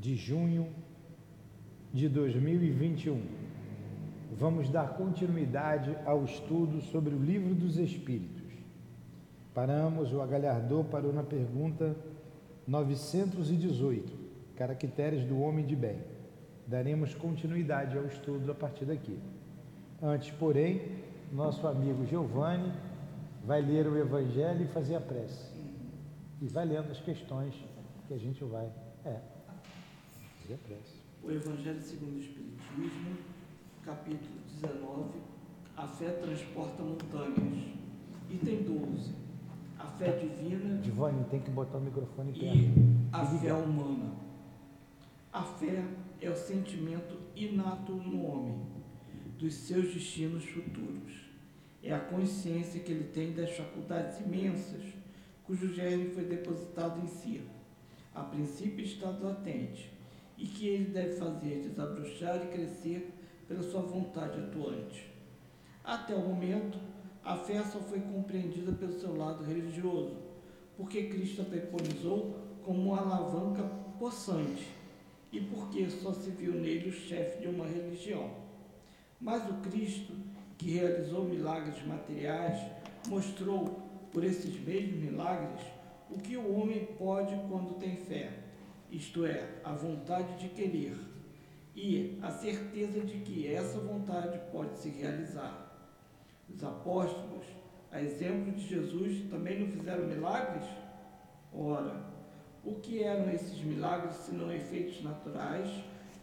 de junho de 2021. Vamos dar continuidade ao estudo sobre o Livro dos Espíritos. Paramos, o agalhardor parou na pergunta 918, Caracteres do Homem de Bem. Daremos continuidade ao estudo a partir daqui. Antes, porém, nosso amigo Giovanni vai ler o Evangelho e fazer a prece. E vai lendo as questões que a gente vai. É. Fazer a prece. O Evangelho segundo o Espiritismo, capítulo 19. A fé transporta montanhas. Item 12. A fé divina. Tem que botar o microfone perto. E a fé humana. A fé é o sentimento inato no homem dos seus destinos futuros. É a consciência que ele tem das faculdades imensas cujo germe foi depositado em si. A princípio está latente e que ele deve fazer desabrochar e crescer pela sua vontade atuante. Até o momento, a fé só foi compreendida pelo seu lado religioso, porque Cristo a preconizou como uma alavanca possante e porque só se viu nele o chefe de uma religião. Mas o Cristo, que realizou milagres materiais, mostrou, por esses mesmos milagres, o que o homem pode quando tem fé, isto é, a vontade de querer e a certeza de que essa vontade pode se realizar. Os apóstolos, a exemplo de Jesus, também não fizeram milagres? Ora, o que eram esses milagres senão efeitos naturais,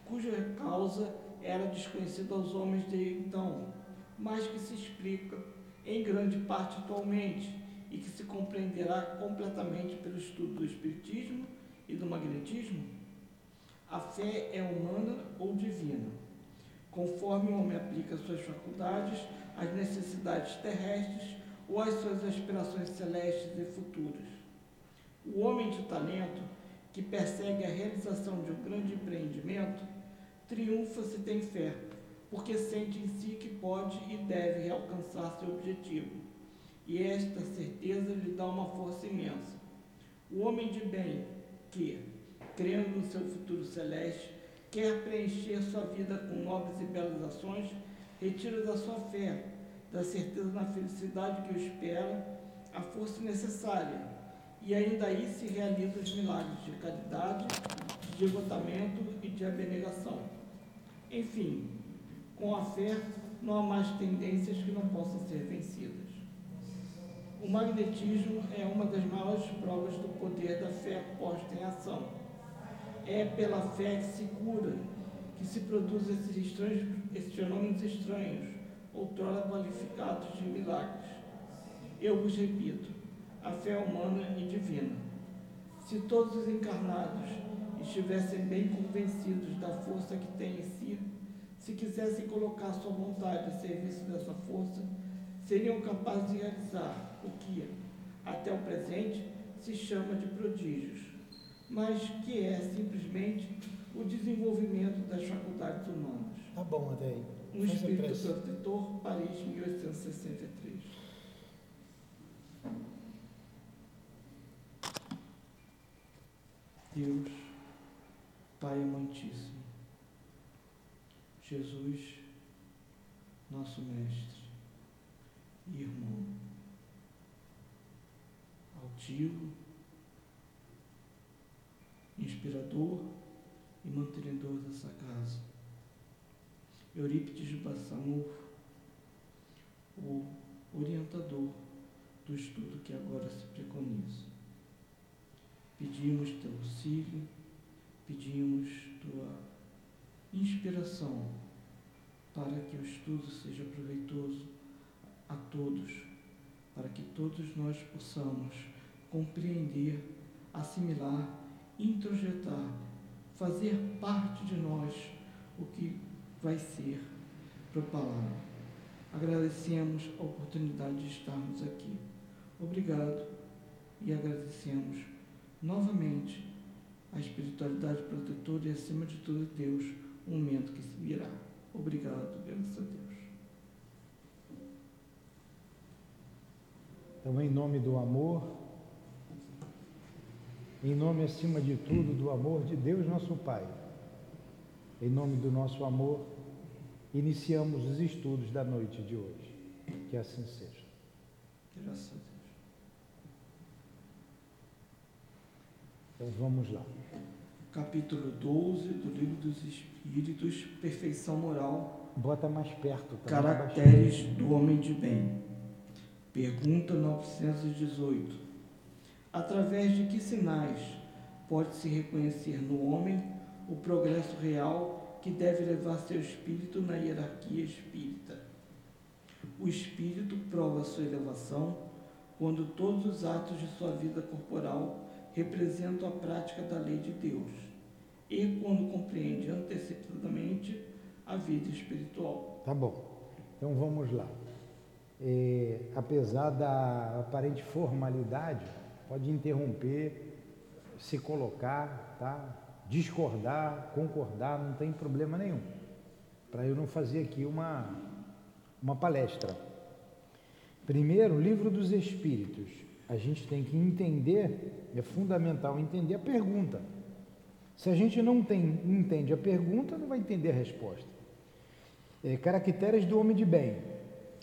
cuja causa era desconhecida aos homens de então, mas que se explica em grande parte atualmente e que se compreenderá completamente pelo estudo do Espiritismo e do Magnetismo? A fé é humana ou divina, conforme o homem aplica suas faculdades às necessidades terrestres ou às suas aspirações celestes e futuras. O homem de talento, que persegue a realização de um grande empreendimento, triunfa se tem fé, porque sente em si que pode e deve alcançar seu objetivo. E esta certeza lhe dá uma força imensa. O homem de bem, que, crendo no seu futuro celeste, quer preencher sua vida com nobres e belas ações, retira da sua fé, da certeza na felicidade que o espera, a força necessária e ainda aí se realizam os milagres de caridade, de devotamento e de abnegação. Enfim, com a fé não há mais tendências que não possam ser vencidas. O magnetismo é uma das maiores provas do poder da fé posta em ação. É pela fé que se cura, que se produzem esses, estranhos, esses fenômenos estranhos, outrora qualificados de milagres. Eu vos repito, a fé humana e divina. Se todos os encarnados estivessem bem convencidos da força que têm em si, se quisessem colocar sua vontade a serviço dessa força, seriam capazes de realizar o que, até o presente, se chama de prodígios, mas que é simplesmente o desenvolvimento das faculdades humanas. Tá bom, André. Um espírito protetor, Paris, 1863. Deus, Pai amantíssimo, Jesus, nosso Mestre irmão, altivo, inspirador e mantenedor dessa casa. Eurípides Bassamur, o orientador do estudo que agora se preconiza. Pedimos teu auxílio, pedimos tua inspiração para que o estudo seja proveitoso a todos, para que todos nós possamos compreender, assimilar, introjetar, fazer parte de nós o que vai ser propalado. Agradecemos a oportunidade de estarmos aqui. Obrigado e agradecemos novamente a espiritualidade protetora e, acima de tudo, Deus, o momento que se virá. Obrigado, graças a Deus. Então, em nome do amor, em nome acima de tudo do amor de Deus nosso Pai. Em nome do nosso amor, iniciamos os estudos da noite de hoje. Que assim seja. Graças a Deus. Então vamos lá. Capítulo 12 do Livro dos Espíritos, Perfeição Moral. Bota mais perto. Tá Caracteres do Homem de Bem. Pergunta 918. Através de que sinais pode-se reconhecer no homem o progresso real que deve levar seu espírito na hierarquia espírita? O espírito prova sua elevação quando todos os atos de sua vida corporal representam a prática da lei de Deus e quando compreende antecipadamente a vida espiritual. Tá bom. Então vamos lá. É, apesar da aparente formalidade, pode interromper, se colocar, tá? discordar, concordar, não tem problema nenhum. Para eu não fazer aqui uma, uma palestra. Primeiro, livro dos Espíritos. A gente tem que entender, é fundamental entender a pergunta. Se a gente não tem, entende a pergunta, não vai entender a resposta. É, caracteres do homem de bem.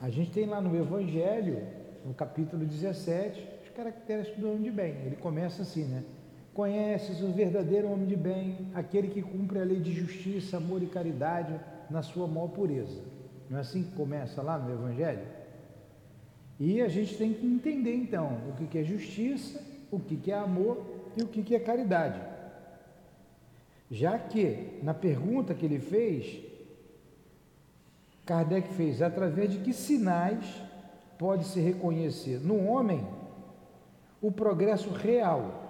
A gente tem lá no Evangelho, no capítulo 17, os caracteres do homem de bem. Ele começa assim, né? Conheces o verdadeiro homem de bem, aquele que cumpre a lei de justiça, amor e caridade na sua maior pureza. Não é assim que começa lá no Evangelho? E a gente tem que entender então o que é justiça, o que é amor e o que é caridade. Já que na pergunta que ele fez, Kardec fez através de que sinais pode se reconhecer no homem o progresso real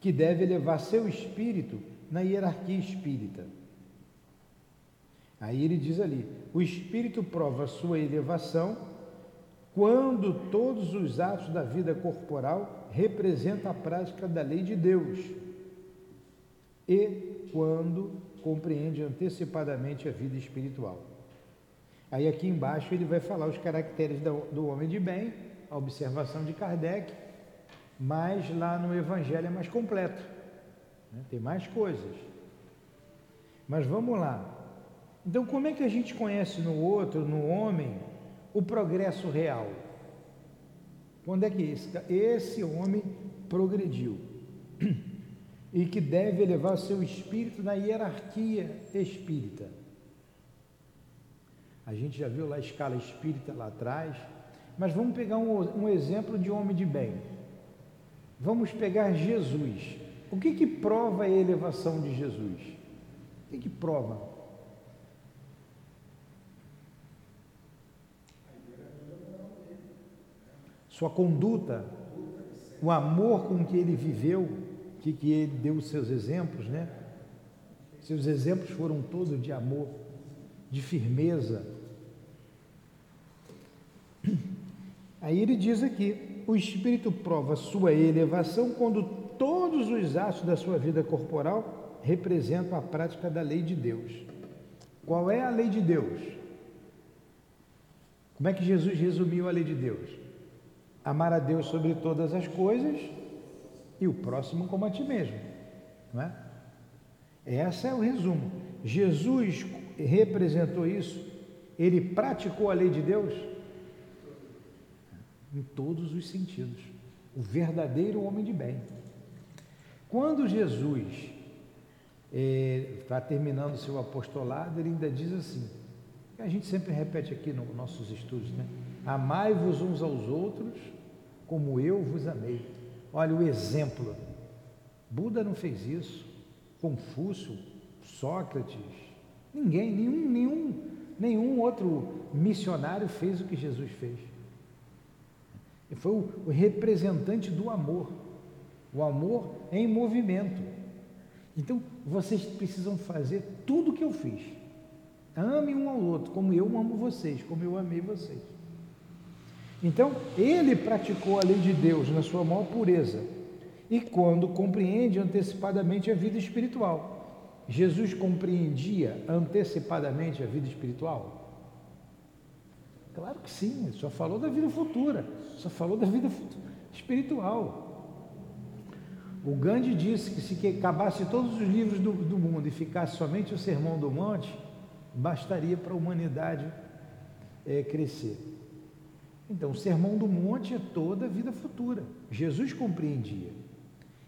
que deve levar seu espírito na hierarquia espírita. Aí ele diz ali: o espírito prova sua elevação quando todos os atos da vida corporal representam a prática da lei de Deus e quando compreende antecipadamente a vida espiritual. Aí aqui embaixo ele vai falar os caracteres do, homem de bem, a observação de Kardec, mas lá no Evangelho é mais completo, né? tem mais coisas. Mas vamos lá. Então, como é que a gente conhece no outro, no homem, o progresso real? Quando é que esse, esse homem progrediu? E que deve elevar seu espírito na hierarquia espírita. A gente já viu lá a escala espírita lá atrás, mas vamos pegar um, um exemplo de homem de bem. Vamos pegar Jesus. O que que prova a elevação de Jesus? O que que prova? Sua conduta, o amor com que ele viveu, que, que ele deu os seus exemplos, né? Seus exemplos foram todos de amor, de firmeza, Aí ele diz aqui: o espírito prova sua elevação quando todos os atos da sua vida corporal representam a prática da lei de Deus. Qual é a lei de Deus? Como é que Jesus resumiu a lei de Deus? Amar a Deus sobre todas as coisas e o próximo como a ti mesmo, não é? Esse é o resumo. Jesus representou isso, ele praticou a lei de Deus em todos os sentidos. O verdadeiro homem de bem. Quando Jesus está é, terminando seu apostolado, ele ainda diz assim: a gente sempre repete aqui nos nossos estudos, né? Amai-vos uns aos outros como eu vos amei. Olha o exemplo. Buda não fez isso. Confúcio, Sócrates, ninguém, nenhum, nenhum, nenhum outro missionário fez o que Jesus fez. Ele foi o representante do amor. O amor em movimento. Então, vocês precisam fazer tudo o que eu fiz. Ame um ao outro, como eu amo vocês, como eu amei vocês. Então, ele praticou a lei de Deus na sua maior pureza. E quando compreende antecipadamente a vida espiritual. Jesus compreendia antecipadamente a vida espiritual? Claro que sim, só falou da vida futura, só falou da vida espiritual. O Gandhi disse que se acabasse todos os livros do, do mundo e ficasse somente o Sermão do Monte, bastaria para a humanidade é, crescer. Então, o Sermão do Monte é toda a vida futura. Jesus compreendia.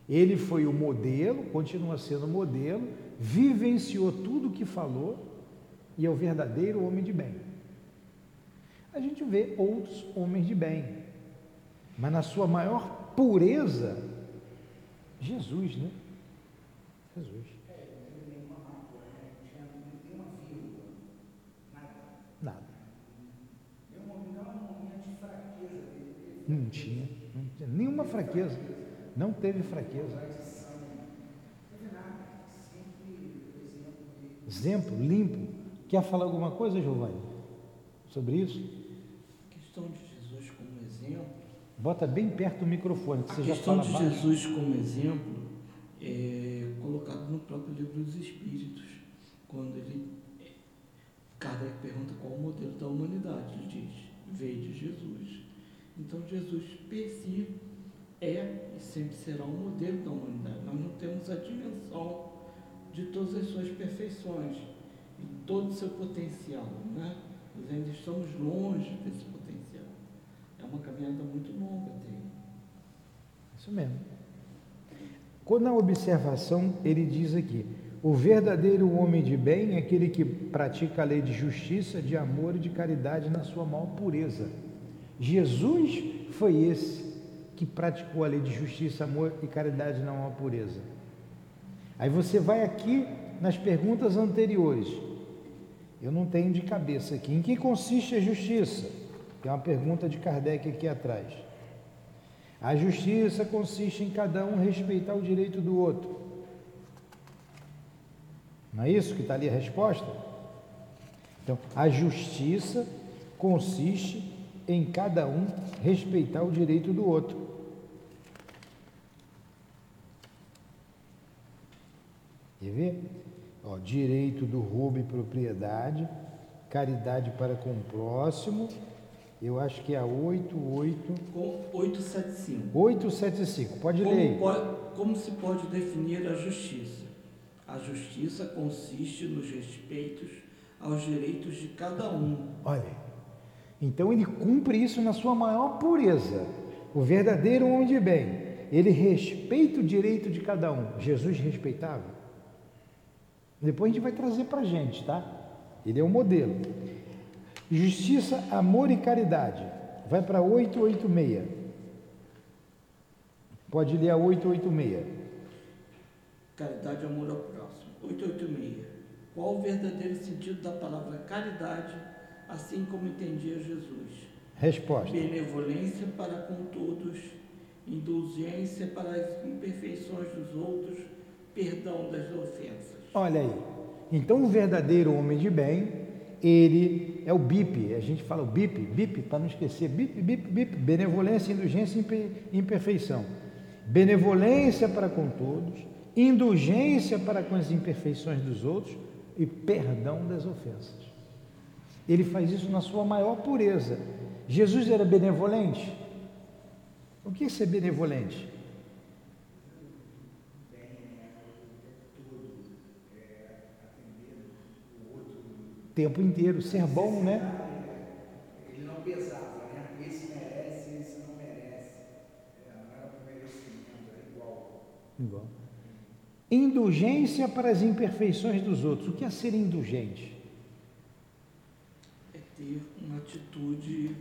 Ele foi o modelo, continua sendo o modelo, vivenciou tudo o que falou e é o verdadeiro homem de bem. A gente vê outros homens de bem, mas na sua maior pureza, Jesus, né? Jesus. Nada. Não tinha, não tinha nenhuma fraqueza. Não teve fraqueza. Exemplo limpo. Quer falar alguma coisa, Giovanni? Sobre isso? Questão de Jesus como exemplo. Bota bem perto do microfone, que a você já fala A questão de Jesus como exemplo é colocado no próprio livro dos Espíritos, quando ele Kardec pergunta qual o modelo da humanidade, ele diz, veio de Jesus. Então Jesus per si é e sempre será um modelo da humanidade. Nós não temos a dimensão de todas as suas perfeições e todo o seu potencial, né? Nós ainda estamos longe desse potencial. Uma caminhada muito longa até. Isso mesmo. Quando na observação ele diz aqui, o verdadeiro homem de bem é aquele que pratica a lei de justiça, de amor e de caridade na sua maior pureza. Jesus foi esse que praticou a lei de justiça, amor e caridade na maior pureza. Aí você vai aqui nas perguntas anteriores. Eu não tenho de cabeça aqui. Em que consiste a justiça? Tem uma pergunta de Kardec aqui atrás. A justiça consiste em cada um respeitar o direito do outro. Não é isso que está ali a resposta? Então, a justiça consiste em cada um respeitar o direito do outro. Quer ver? Ó, direito do roubo e propriedade, caridade para com o próximo. Eu acho que é a 88. Com 875. 875, pode como ler. Pode, como se pode definir a justiça? A justiça consiste nos respeitos aos direitos de cada um. Olha, então ele cumpre isso na sua maior pureza. O verdadeiro homem de bem, ele respeita o direito de cada um. Jesus respeitava. Depois a gente vai trazer para a gente, tá? Ele é o modelo. Justiça, amor e caridade. Vai para 886. Pode ler a 886. Caridade, amor ao próximo. 886. Qual o verdadeiro sentido da palavra caridade assim como entendia Jesus. Resposta. Benevolência para com todos, indulgência para as imperfeições dos outros, perdão das ofensas. Olha aí. Então, o verdadeiro homem de bem, ele é o BIP. A gente fala o BIP, BIP, para não esquecer. BIP, BIP, BIP. Benevolência, indulgência e imperfeição. Benevolência para com todos, indulgência para com as imperfeições dos outros e perdão das ofensas. Ele faz isso na sua maior pureza. Jesus era benevolente? O que é ser benevolente? Tempo inteiro, ser bom, né? Ele não pesava, né? Esse merece, esse não merece. É, não era por merecimento, era igual. Igual. Indulgência para as imperfeições dos outros. O que é ser indulgente? ter uma atitude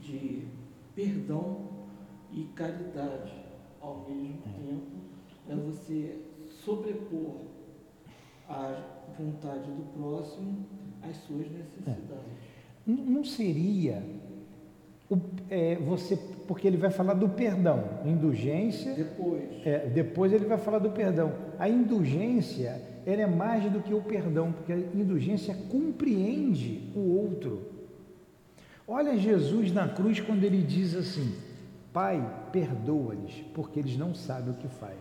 de perdão e caridade ao mesmo é. tempo, é você sobrepor a vontade do próximo às suas necessidades. É. Não seria o, é, você, porque ele vai falar do perdão, indulgência. Depois. É, depois ele vai falar do perdão. A indulgência ela é mais do que o perdão, porque a indulgência compreende o outro. Olha Jesus na cruz quando ele diz assim: Pai, perdoa-lhes, porque eles não sabem o que faz.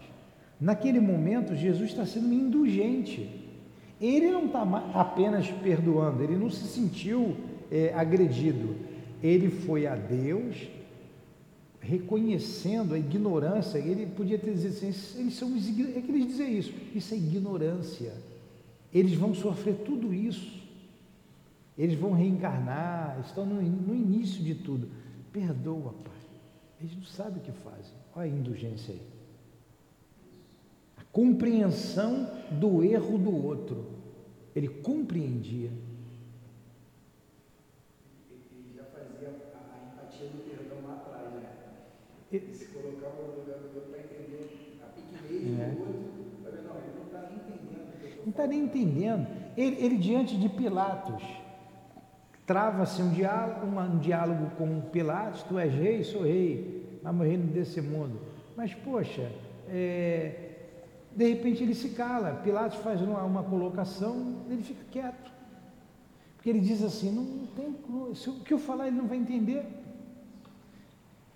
Naquele momento, Jesus está sendo indulgente. Ele não está apenas perdoando, ele não se sentiu é, agredido. Ele foi a Deus, reconhecendo a ignorância, ele podia ter dizer assim, eles são é que eles dizem isso, isso é ignorância. Eles vão sofrer tudo isso. Eles vão reencarnar, estão no, no início de tudo. Perdoa, Pai. Eles não sabem o que fazem. Olha a indulgência aí. Compreensão do erro do outro. Ele compreendia. Ele já fazia a, empatia do perdão lá atrás, né? Ele se colocava no lugar do outro para entender a pequenez é. do outro. Não, ele não está nem entendendo. Não está nem entendendo. Ele, ele diante de Pilatos Trava-se um diálogo, um diálogo com Pilatos, tu és rei, sou rei, mas reino desse mundo. Mas, poxa, é, de repente ele se cala, Pilatos faz uma, uma, colocação, ele fica quieto. Porque ele diz assim, não tem, se o que eu falar ele não vai entender.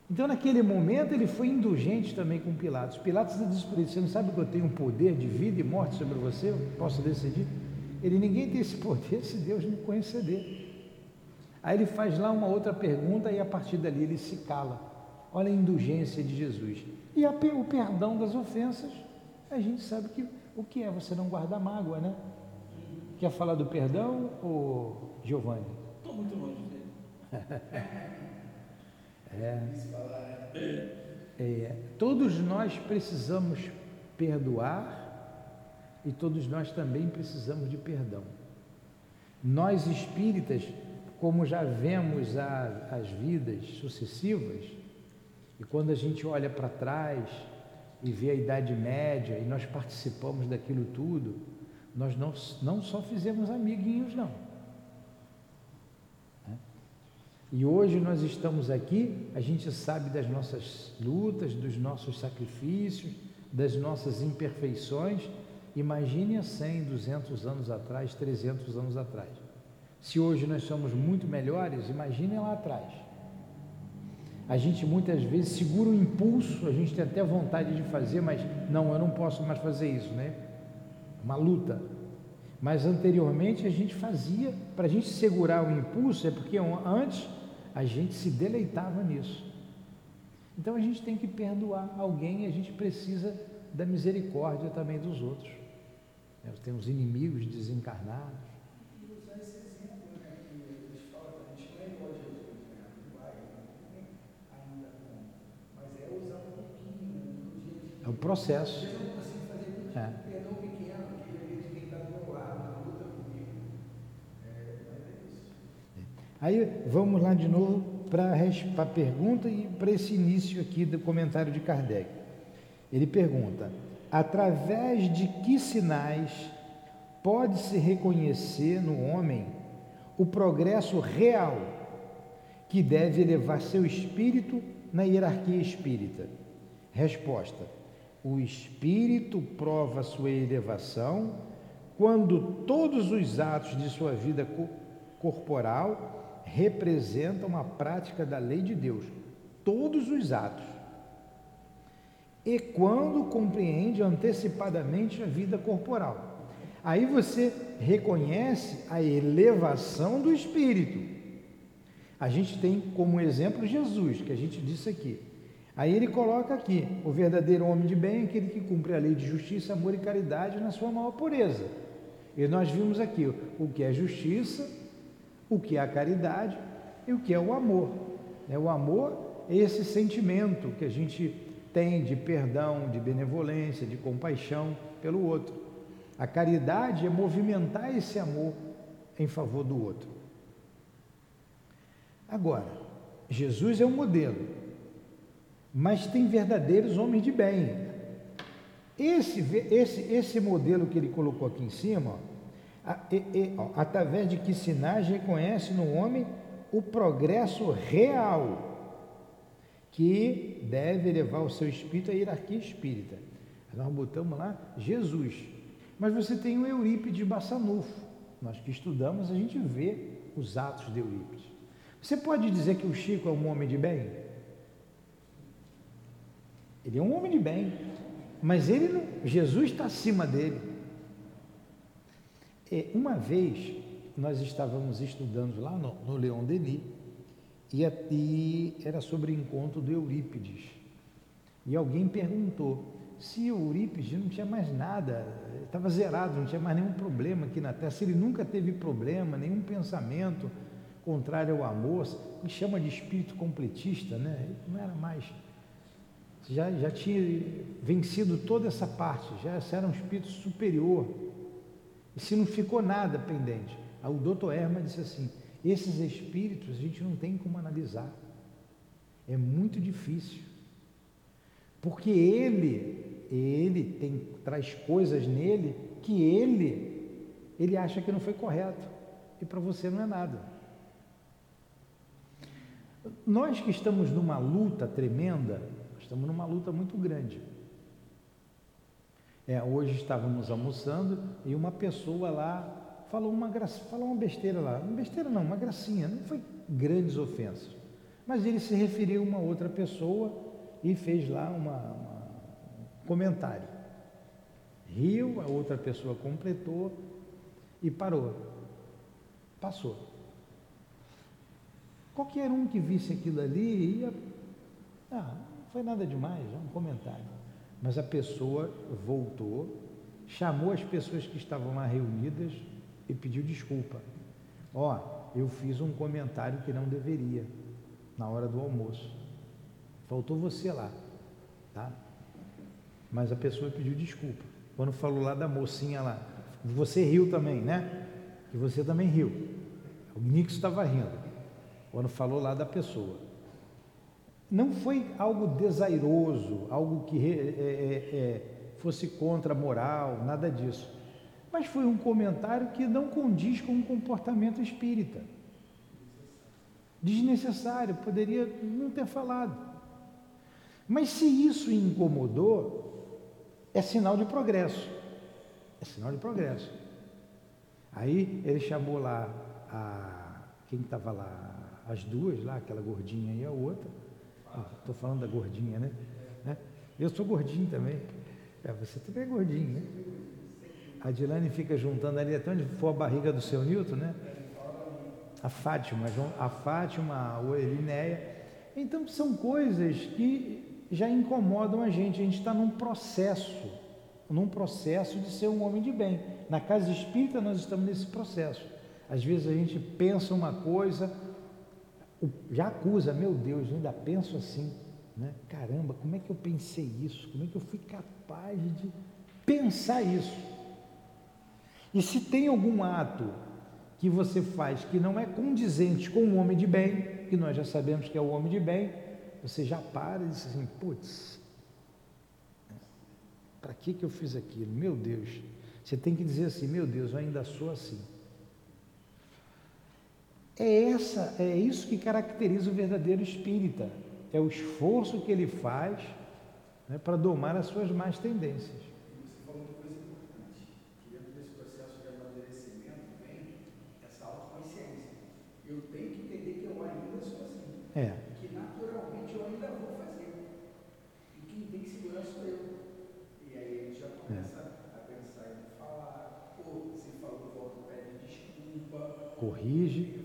Então naquele momento ele foi indulgente também com Pilatos. Pilatos disse para ele, você não sabe que eu tenho um poder de vida e morte sobre você? Eu posso decidir? Ele, ninguém tem esse poder se Deus não conceder. Aí ele faz lá uma outra pergunta e a partir dali ele se cala. Olha a indulgência de Jesus. E a, o perdão das ofensas, a gente sabe que o que é você não guardar mágoa, né? Quer falar do perdão, ou Giovanni? Estou muito longe dele. é. é. Todos nós precisamos perdoar e todos nós também precisamos de perdão. Nós espíritas como já vemos a, as vidas sucessivas, e quando a gente olha para trás e vê a Idade Média e nós participamos daquilo tudo, nós não, não só fizemos amiguinhos, não. Né? E hoje nós estamos aqui, a gente sabe das nossas lutas, dos nossos sacrifícios, das nossas imperfeições. Imagine há 100, 200 anos atrás, 300 anos atrás. Se hoje nós somos muito melhores, imaginem lá atrás. A gente muitas vezes segura o impulso, a gente tem até vontade de fazer, mas não, eu não posso mais fazer isso, né? Uma luta. Mas anteriormente a gente fazia, para a gente segurar o impulso, é porque antes a gente se deleitava nisso. Então a gente tem que perdoar alguém, a gente precisa da misericórdia também dos outros. Tem os inimigos desencarnados. É o processo. É. Aí vamos lá de novo para a pergunta e para esse início aqui do comentário de Kardec. Ele pergunta: através de que sinais pode-se reconhecer no homem o progresso real que deve elevar seu espírito na hierarquia espírita? Resposta: o espírito prova sua elevação quando todos os atos de sua vida corporal representam a prática da lei de Deus. Todos os atos. E quando compreende antecipadamente a vida corporal. Aí você reconhece a elevação do espírito. A gente tem como exemplo Jesus, que a gente disse aqui. Aí ele coloca aqui: o verdadeiro homem de bem é aquele que cumpre a lei de justiça, amor e caridade na sua maior pureza. E nós vimos aqui o que é justiça, o que é a caridade e o que é o amor. É, o amor é esse sentimento que a gente tem de perdão, de benevolência, de compaixão pelo outro. A caridade é movimentar esse amor em favor do outro. Agora, Jesus é o modelo mas tem verdadeiros homens de bem. Esse, esse, esse modelo que ele colocou aqui em cima, ó, ó, através de que sinais reconhece no homem o progresso real que deve levar o seu espírito à hierarquia espírita. Nós botamos lá Jesus. Mas você tem o Eurípides Bassanufo. Nós que estudamos, a gente vê os atos de Eurípides. Você pode dizer que o Chico é um homem de bem? Ele é um homem de bem, mas ele não, Jesus está acima dele. É, uma vez nós estávamos estudando lá no, no Denis E, e era sobre o encontro do Eurípides. E alguém perguntou se Eurípides não tinha mais nada, estava zerado, não tinha mais nenhum problema aqui na Terra, se ele nunca teve problema, nenhum pensamento contrário ao amor, me chama de espírito completista, né? Não era mais. Já, já tinha vencido toda essa parte, já era um espírito superior. E se não ficou nada pendente. o doutor Erma disse assim: esses espíritos a gente não tem como analisar. É muito difícil. Porque ele, ele tem, traz coisas nele que ele, ele acha que não foi correto. E para você não é nada. Nós que estamos numa luta tremenda, estamos numa luta muito grande. É, hoje estávamos almoçando e uma pessoa lá falou uma, graça, falou uma besteira lá. Uma besteira não, uma gracinha, não foi grandes ofensas. Mas ele se referiu a uma outra pessoa e fez lá uma, uma, um comentário. Riu, a outra pessoa completou e parou. Passou. Qualquer um que visse aquilo ali ia. Ah, foi nada demais, é um comentário. Mas a pessoa voltou, chamou as pessoas que estavam lá reunidas e pediu desculpa. Ó, oh, eu fiz um comentário que não deveria na hora do almoço. Faltou você lá, tá? Mas a pessoa pediu desculpa. Quando falou lá da mocinha lá, você riu também, né? E você também riu. O Nix estava rindo quando falou lá da pessoa. Não foi algo desairoso, algo que é, é, é, fosse contra a moral, nada disso. Mas foi um comentário que não condiz com o comportamento espírita. Desnecessário, poderia não ter falado. Mas se isso incomodou, é sinal de progresso. É sinal de progresso. Aí ele chamou lá a quem estava lá, as duas lá, aquela gordinha e a outra. Estou ah, falando da gordinha, né? né? Eu sou gordinho também. É, você também é gordinho, né? A Dilane fica juntando ali até onde for a barriga do seu Newton, né? A Fátima, a Fátima, a Elinéia. Então são coisas que já incomodam a gente. A gente está num processo, num processo de ser um homem de bem. Na casa espírita nós estamos nesse processo. Às vezes a gente pensa uma coisa, já acusa, meu Deus, eu ainda penso assim, né? Caramba, como é que eu pensei isso? Como é que eu fui capaz de pensar isso? E se tem algum ato que você faz que não é condizente com o homem de bem, que nós já sabemos que é o homem de bem, você já para e diz assim, putz, para que, que eu fiz aquilo? Meu Deus, você tem que dizer assim, meu Deus, eu ainda sou assim. É essa, é isso que caracteriza o verdadeiro espírita. É o esforço que ele faz né, para domar as suas más tendências. Você falou uma coisa importante, que dentro desse processo de amadurecimento vem essa autoconsciência. Eu tenho que entender que eu ainda sou assim. É. Que naturalmente eu ainda vou fazer. E quem tem segurança sou eu. E aí a gente já começa é. a pensar em falar, pô, você falou, volta, pede desculpa. Corrige.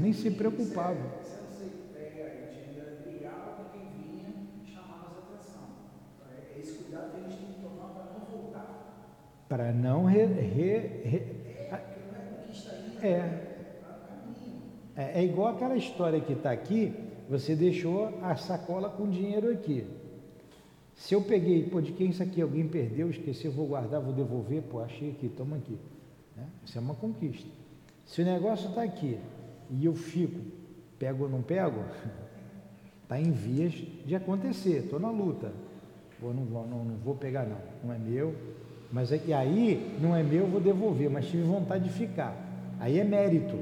Nem se preocupava. Para não re, re, re é, é, é igual aquela história que está aqui, você deixou a sacola com dinheiro aqui. Se eu peguei, pô, de quem isso aqui? Alguém perdeu, esqueceu, vou guardar, vou devolver, pô, achei aqui, toma aqui. Né? Isso é uma conquista. Se o negócio está aqui, e eu fico, pego ou não pego, está em vias de acontecer, estou na luta. Vou, não, vou, não, não vou pegar não, não é meu, mas é, e aí não é meu, vou devolver, mas tive vontade de ficar. Aí é mérito,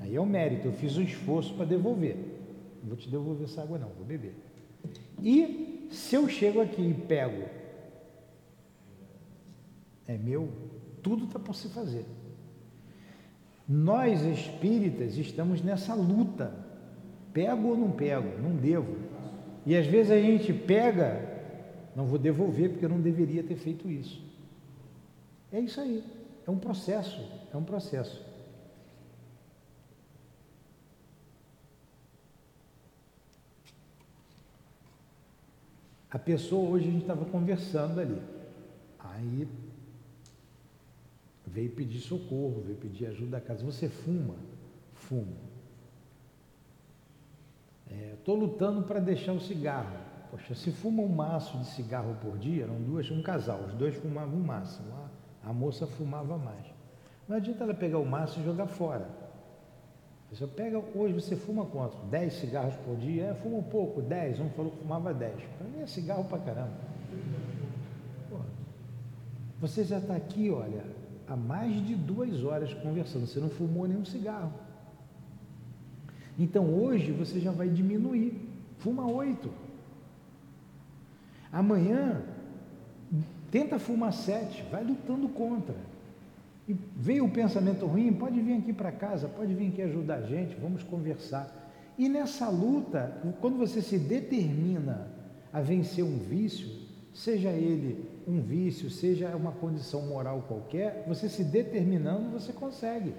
aí é o mérito, eu fiz um esforço para devolver. Não vou te devolver essa água não, vou beber. E se eu chego aqui e pego, é meu, tudo está por se fazer. Nós espíritas estamos nessa luta. Pego ou não pego? Não devo. E às vezes a gente pega, não vou devolver porque eu não deveria ter feito isso. É isso aí. É um processo. é um processo. A pessoa, hoje a gente estava conversando ali. Aí veio pedir socorro, veio pedir ajuda da casa. Você fuma? Fumo. Estou é, lutando para deixar o cigarro. Poxa, se fuma um maço de cigarro por dia, eram duas, um casal, os dois fumavam um maço, a, a moça fumava mais. Não adianta ela pegar o maço e jogar fora. Você pega, hoje você fuma quanto? 10 cigarros por dia? É, fuma um pouco, 10. Um falou que fumava 10. Para mim é cigarro para caramba. Pô, você já está aqui, olha, há mais de duas horas conversando. Você não fumou nenhum cigarro. Então hoje você já vai diminuir. Fuma oito. Amanhã, tenta fumar sete. Vai lutando contra. E veio o pensamento ruim, pode vir aqui para casa, pode vir aqui ajudar a gente, vamos conversar. E nessa luta, quando você se determina a vencer um vício, seja ele um vício, seja uma condição moral qualquer, você se determinando, você consegue.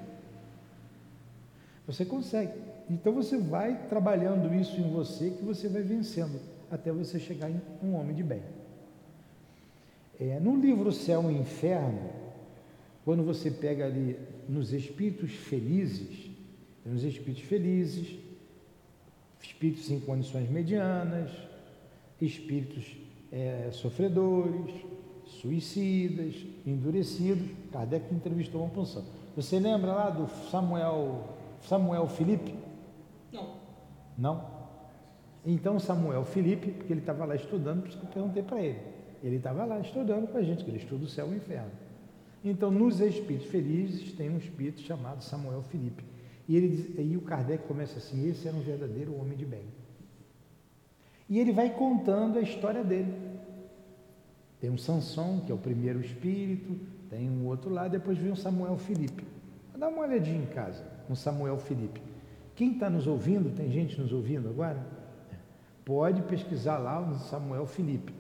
Você consegue. Então você vai trabalhando isso em você que você vai vencendo até você chegar em um homem de bem. É, no livro Céu e Inferno, quando você pega ali nos espíritos felizes, nos espíritos felizes, espíritos em condições medianas, espíritos é, sofredores, suicidas, endurecidos. Kardec entrevistou uma função. Você lembra lá do Samuel, Samuel Felipe? Não. Não? Então Samuel Felipe, porque ele estava lá estudando, por isso que eu perguntei para ele. Ele estava lá estudando com a gente, que ele estuda o céu e o inferno. Então, nos espíritos felizes, tem um espírito chamado Samuel Felipe. E, ele, e o Kardec começa assim: esse era um verdadeiro homem de bem. E ele vai contando a história dele. Tem um Sansão, que é o primeiro espírito, tem um outro lá, depois vem o Samuel Felipe. Dá uma olhadinha em casa, no Samuel Felipe. Quem está nos ouvindo, tem gente nos ouvindo agora? Pode pesquisar lá no Samuel Felipe.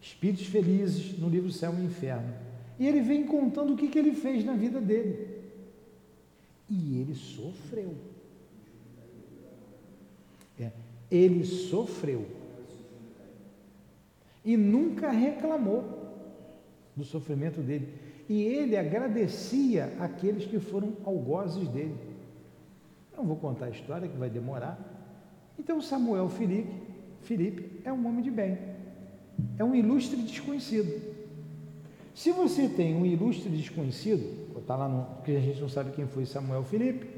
Espíritos felizes no livro Céu e Inferno. E ele vem contando o que, que ele fez na vida dele. E ele sofreu. É, ele sofreu. E nunca reclamou do sofrimento dele. E ele agradecia aqueles que foram algozes dele. Não vou contar a história que vai demorar. Então Samuel Felipe, Felipe é um homem de bem. É um ilustre desconhecido. Se você tem um ilustre desconhecido, está lá no que a gente não sabe quem foi Samuel Felipe,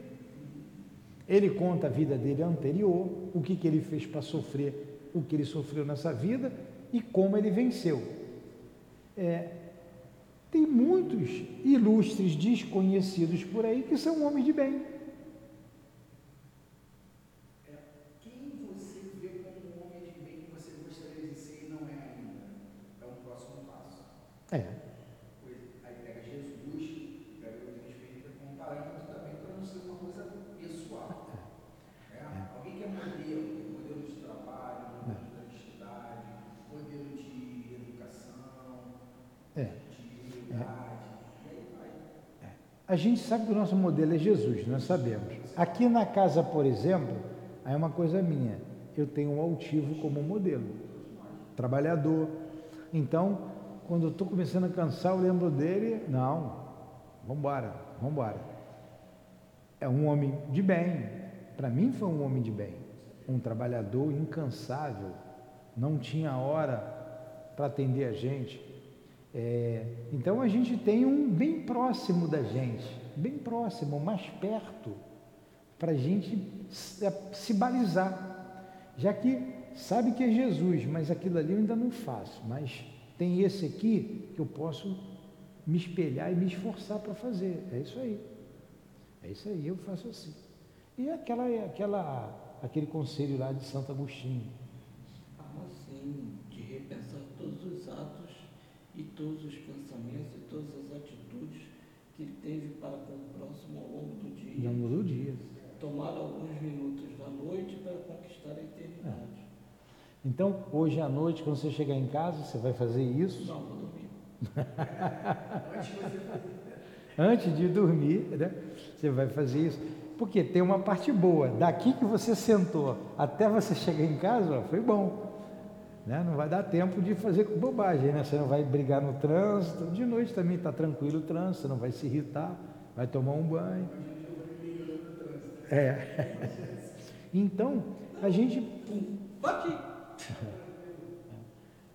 ele conta a vida dele anterior, o que, que ele fez para sofrer, o que ele sofreu nessa vida e como ele venceu. É, tem muitos ilustres desconhecidos por aí que são homens de bem. É, quem você vê como um homem de bem que você gostaria de ser e não é ainda? É um próximo passo. É. A gente sabe que o nosso modelo é Jesus, nós sabemos. Aqui na casa, por exemplo, aí é uma coisa minha. Eu tenho um altivo como modelo, trabalhador. Então, quando eu estou começando a cansar, eu lembro dele. Não, vamos embora. É um homem de bem. Para mim foi um homem de bem, um trabalhador incansável. Não tinha hora para atender a gente. É, então a gente tem um bem próximo da gente, bem próximo, mais perto, para a gente se, balizar. Já que sabe que é Jesus, mas aquilo ali eu ainda não faço, mas tem esse aqui que eu posso me espelhar e me esforçar para fazer. É isso aí. É isso aí, eu faço assim. E aquela, aquela, aquele conselho lá de Santo Agostinho. Ah, sim, de repensar todos os atos e todos os pensamentos e todas as atitudes que ele teve para com o próximo ao longo do dia. Ao longo do dia. Tomar alguns minutos da noite para conquistar a eternidade. É. Então, hoje à noite, quando você chegar em casa, você vai fazer isso? Não, vou dormir. Antes de dormir, né? Você vai fazer isso. Porque tem uma parte boa. Daqui que você sentou até você chegar em casa, ó, foi bom. Né? Não vai dar tempo de fazer bobagem, né? Você não vai brigar no trânsito. De noite também está tranquilo o trânsito, não vai se irritar, vai tomar um banho. É. Então, a gente.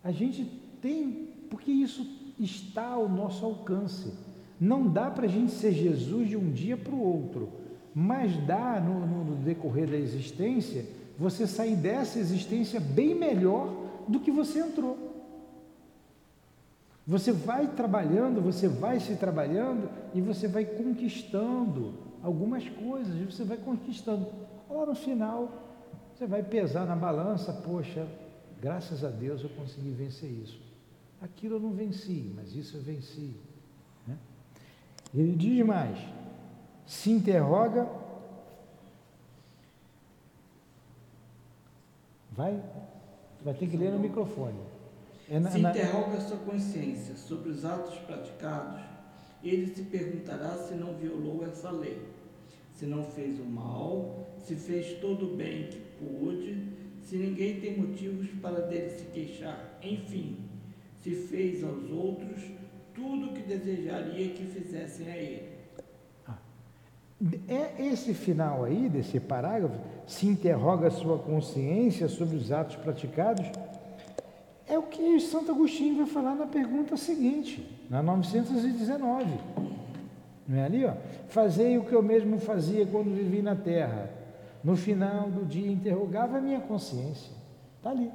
A gente tem, porque isso está ao nosso alcance. Não dá para a gente ser Jesus de um dia para o outro, mas dá no, no, decorrer da existência você sair dessa existência bem melhor do que você entrou. Você vai trabalhando, você vai se trabalhando e você vai conquistando algumas coisas, você vai conquistando. Lá no final, você vai pesar na balança, poxa, graças a Deus eu consegui vencer isso. Aquilo eu não venci, mas isso eu venci. Né? Ele diz mais, se interroga, vai, vai ter que ler no microfone. É na, se interroga sua consciência sobre os atos praticados, ele se perguntará se não violou essa lei, se não fez o mal, se fez todo o bem que pôde, se ninguém tem motivos para dele se queixar, enfim, se fez aos outros tudo o que desejaria que fizessem a ele. É esse final aí, desse parágrafo, se interroga a sua consciência sobre os atos praticados, é o que Santo Agostinho vai falar na pergunta seguinte, na 919. Não é ali, ó? Fazei o que eu mesmo fazia quando vivi na terra. No final do dia interrogava a minha consciência. Está ali.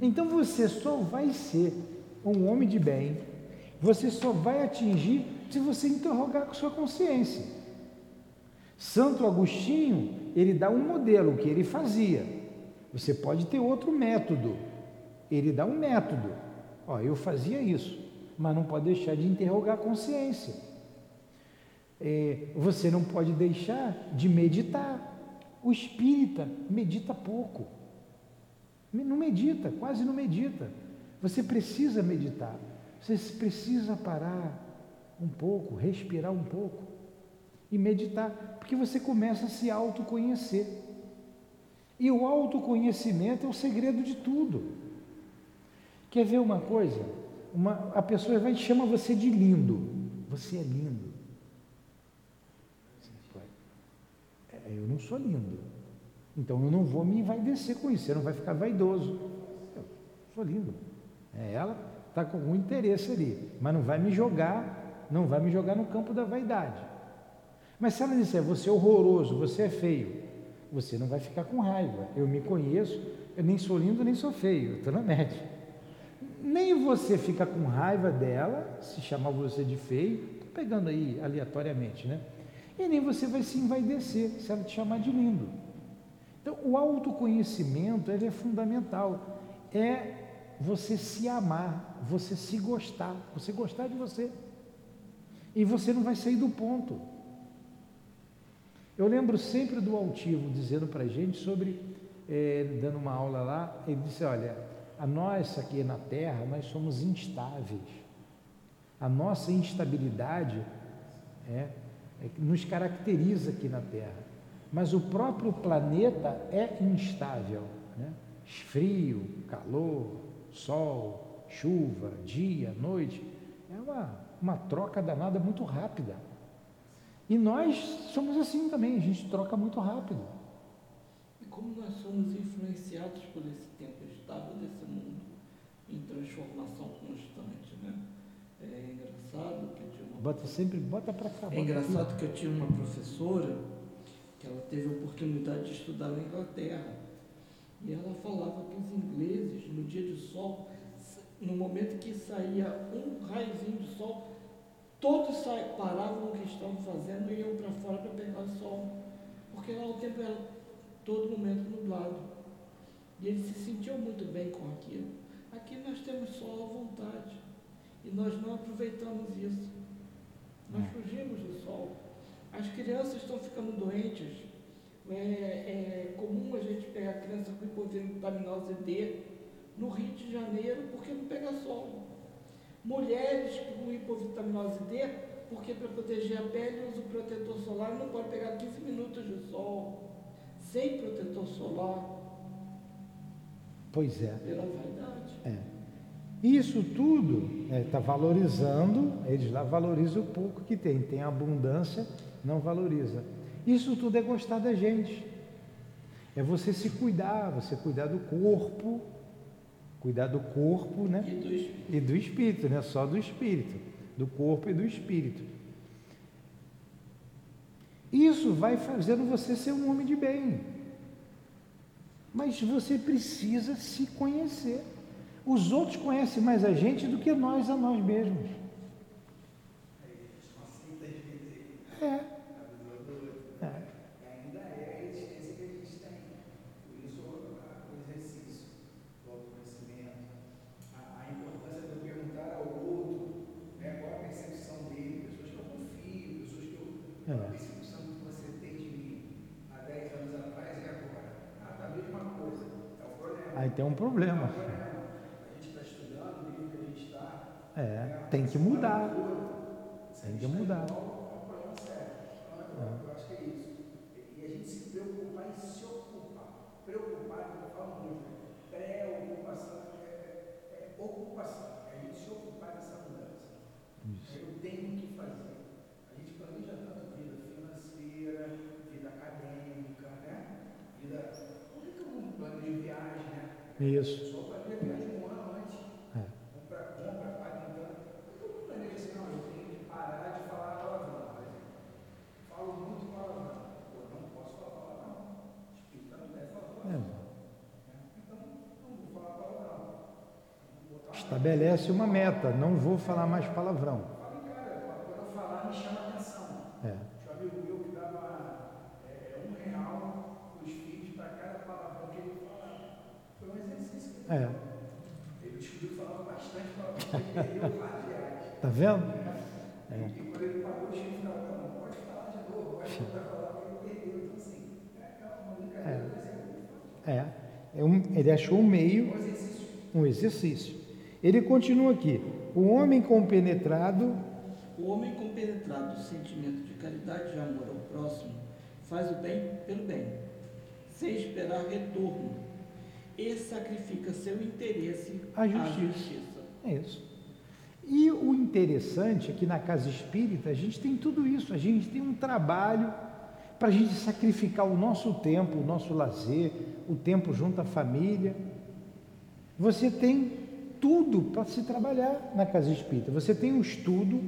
Então você só vai ser um homem de bem, você só vai atingir se você interrogar com sua consciência. Santo Agostinho, ele dá um modelo que ele fazia. Você pode ter outro método. Ele dá um método. Ó, eu fazia isso, mas não pode deixar de interrogar a consciência. É, você não pode deixar de meditar. O espírita medita pouco. Não medita, quase não medita. Você precisa meditar. Você precisa parar um pouco, respirar um pouco e meditar, porque você começa a se autoconhecer. E o autoconhecimento é o segredo de tudo. Quer ver uma coisa? Uma, a pessoa vai te chama você de lindo. Você é lindo. É, eu não sou lindo. Então eu não vou me envaidecer com isso. Você não vai ficar vaidoso. Eu sou lindo. É, ela está com algum interesse ali, mas não vai me jogar, não vai me jogar no campo da vaidade. Mas se ela disser você é horroroso, você é feio, você não vai ficar com raiva. Eu me conheço, eu nem sou lindo nem sou feio, estou na média. Nem você fica com raiva dela, se chamar você de feio, estou pegando aí aleatoriamente, né? E nem você vai se envaidecer se ela te chamar de lindo. Então, o autoconhecimento ele é fundamental. É você se amar, você se gostar, você gostar de você. E você não vai sair do ponto. Eu lembro sempre do Altivo dizendo para a gente sobre, é, dando uma aula lá, ele disse, olha, a nós aqui na Terra, nós somos instáveis. A nossa instabilidade é, é, nos caracteriza aqui na Terra. Mas o próprio planeta é instável. Né? Frio, calor, sol, chuva, dia, noite. É uma, uma troca danada muito rápida. E nós somos assim também, a gente troca muito rápido. E como nós somos influenciados por esse tempo estável desse mundo em transformação constante, né? É engraçado que eu tinha uma... Bota sempre, bota para cá. É engraçado que eu tinha uma professora que ela teve a oportunidade de estudar na Inglaterra. E ela falava que os ingleses, no dia de sol, no momento que saía um raiozinho de sol, todos paravam o que estavam fazendo e iam para fora para pegar o sol. Porque lá o tempo era todo momento nublado. E eles se sentiam muito bem com aquilo. Aqui nós temos sol à vontade. E nós não aproveitamos isso. Nós fugimos do sol. As crianças estão ficando doentes. É, é comum a gente pegar criança com hipovitaminose D no Rio de Janeiro porque não pega sol. Mulheres com hipovitaminose D porque para proteger a pele usa o protetor solar, não pode pegar 15 minutos de sol sem protetor solar. Pois é. Pela vaidade. É. Isso tudo está valorizando, eles lá valorizam o pouco que tem, tem abundância, não valoriza. Isso tudo é gostar da gente. É você se cuidar, você cuidar do corpo, cuidar do corpo, né? E do espírito. E do espírito, né? Só do espírito, do corpo e do espírito. Isso vai fazendo você ser um homem de bem. Mas você precisa se conhecer. Os outros conhecem mais a gente do que nós a nós mesmos. É. é. Ainda é a existência que a gente tem. Por isso, o exercício, o autoconhecimento, a, a importância de eu perguntar ao outro né, qual a percepção dele, pessoas que eu confio, pessoas que eu. É. A percepção que você tem de mim há 10 anos atrás e agora. Ah, tá a mesma coisa. É o problema. A gente está estudando, o nível que a gente está. É, tem que mudar. Tem que mudar. Problema sério. Eu- eu acho que é isso. E- E a gente se preocupar em se ocupar. Preocupar, eu falo muito, né? Preocupação é, é ocupação. É a gente se ocupar dessa mudança. Eu tenho que fazer. A gente planeja uma Estabelece uma meta, não vou falar mais palavrão. Fala em cara, quando eu falar, me chama a atenção. É. Tinha um amigo meu que dava é, um real para os filhos para cada palavrão que ele falava. Foi um exercício que ele É. Ele descobriu que falava bastante palavrão, ele perdeu vários reais. Tá vendo? E quando ele pagou, o filho ficava, não, não pode falar de novo, vai voltar a falar porque ele perdeu. Então, assim, é é É. É um- ele achou um meio, um exercício. Ele continua aqui. O homem compenetrado, O homem compenetrado do sentimento de caridade e amor ao próximo faz o bem pelo bem, sem esperar retorno, e sacrifica seu interesse À à justiça. justiça. é isso. E o interessante é que na casa espírita a gente tem tudo isso, a gente tem um trabalho para a gente sacrificar o nosso tempo, o nosso lazer, o tempo junto à família. Você tem tudo para se trabalhar na casa espírita. Você tem o estudo,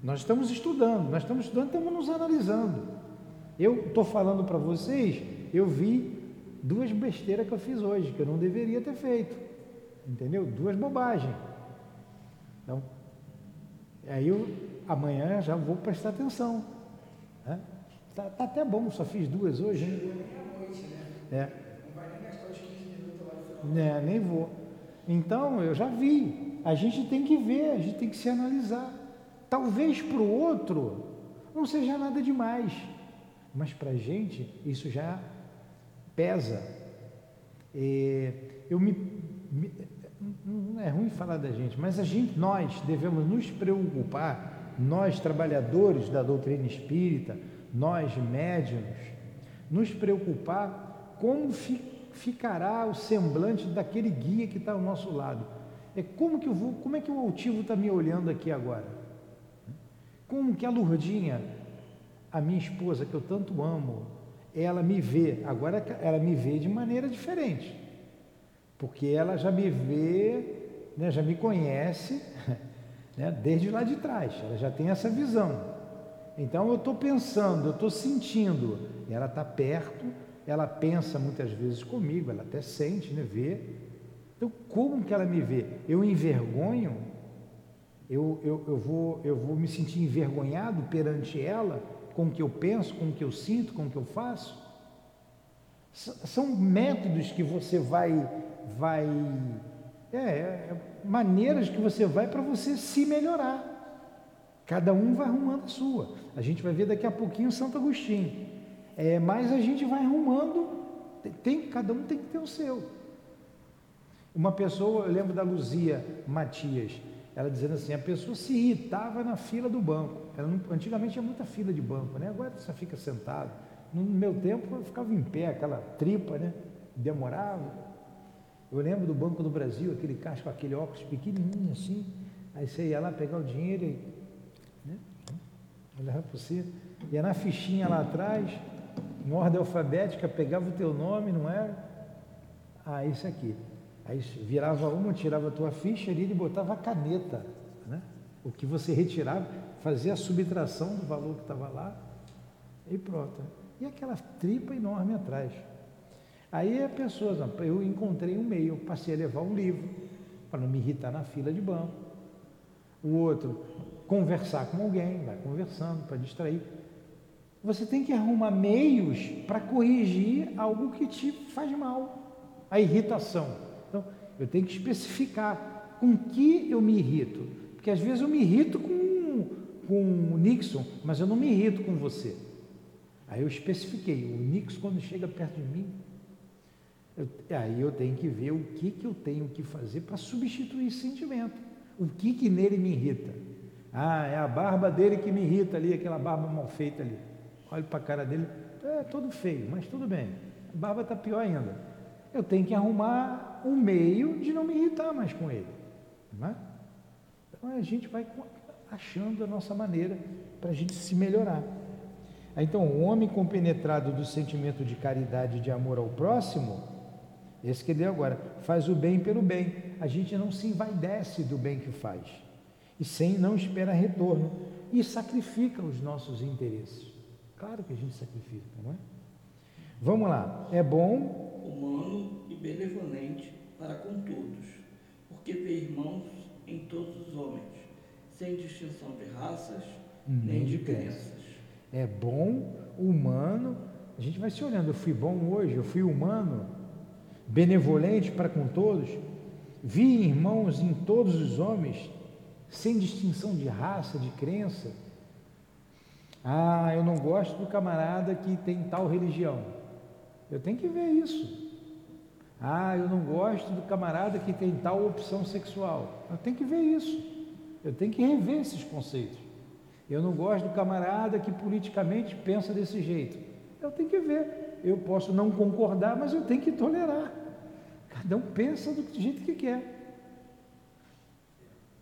nós estamos estudando, nós estamos estudando, estamos nos analisando. Eu estou falando para vocês, eu vi duas besteiras que eu fiz hoje, que eu não deveria ter feito. Entendeu? Duas bobagens. Então, aí eu amanhã já vou prestar atenção. Né? Tá, tá até bom, só fiz duas hoje, né? É. Não vai nem gastar os 15 minutos lá no final. Nem vou. Então, eu já vi. A gente tem que ver, a gente tem que se analisar. Talvez para o outro não seja nada demais, mas para a gente isso já pesa. É, eu me, me- é ruim falar da gente, mas a gente, nós devemos nos preocupar, nós trabalhadores da doutrina espírita, nós médiuns, nos preocupar como fi- ficará o semblante daquele guia que está ao nosso lado. É como que eu vou, como é que o altivo está me olhando aqui agora? Como que a Lourdinha, a minha esposa que eu tanto amo, ela me vê, agora ela me vê de maneira diferente, porque ela já me vê, né, já me conhece, né, desde lá de trás, ela já tem essa visão. Então eu estou pensando, eu estou sentindo, ela está perto, ela pensa muitas vezes comigo, ela até sente, né, vê. Então como que ela me vê? Eu envergonho? Eu, eu, eu, vou, eu vou me sentir envergonhado perante ela com o que eu penso, com o que eu sinto, com o que eu faço? São métodos que você vai, vai é, é, maneiras que você vai para você se melhorar. Cada um vai arrumando a sua. A gente vai ver daqui a pouquinho Santo Agostinho. É, mas a gente vai arrumando, tem, cada um tem que ter o seu. Uma pessoa, eu lembro da Luzia Matias, ela dizendo assim, a pessoa se irritava na fila do banco. Não, antigamente tinha muita fila de banco, né? Agora você fica sentado. No meu tempo eu ficava em pé, aquela tripa, né? Demorava. Eu lembro do Banco do Brasil, aquele caixa com aquele óculos pequenininho assim. Aí você ia lá pegar o dinheiro e né? olhava para você. Ia na fichinha lá atrás, em ordem alfabética, pegava o teu nome, não era? Ah, isso aqui. Aí virava uma, tirava a tua ficha ali e botava a caneta, né? O que você retirava, fazia a subtração do valor que estava lá e pronto. E aquela tripa enorme atrás. Aí a pessoa, eu encontrei um meio, passei a levar um livro para não me irritar na fila de banco. O outro, conversar com alguém, vai conversando para distrair. Você tem que arrumar meios para corrigir algo que te faz mal, a irritação. Então, eu tenho que especificar com que eu me irrito. Porque às vezes eu me irrito com, com o Nixon, mas eu não me irrito com você. Aí eu especifiquei, o Nixon quando chega perto de mim, eu, aí eu tenho que ver o que, que eu tenho que fazer para substituir esse sentimento. O que, que nele me irrita? Ah, é a barba dele que me irrita ali, aquela barba mal feita ali. Olho para a cara dele, é todo feio, mas tudo bem. A barba está pior ainda. Eu tenho que arrumar um meio de não me irritar mais com ele. Não é? Então a gente vai achando a nossa maneira para a gente se melhorar. Então, o homem compenetrado do sentimento de caridade e de amor ao próximo, esse que deu agora, faz o bem pelo bem. A gente não se envaidece do bem que faz. E sem não espera retorno. E sacrifica os nossos interesses. Claro que a gente sacrifica, não é? Vamos lá. É bom. Humano e benevolente para com todos, porque vê irmãos em todos os homens, sem distinção de raças nem, nem de crenças. É bom, humano. A gente vai se olhando. Eu fui bom hoje, eu fui humano, benevolente para com todos. Vi irmãos em todos os homens, sem distinção de raça, de crença. Ah, eu não gosto do camarada que tem tal religião. Eu tenho que ver isso. Ah, eu não gosto do camarada que tem tal opção sexual. Eu tenho que ver isso. Eu tenho que rever esses conceitos. Eu não gosto do camarada que politicamente pensa desse jeito. Eu tenho que ver. Eu posso não concordar, mas eu tenho que tolerar. Um pensa do jeito que quer.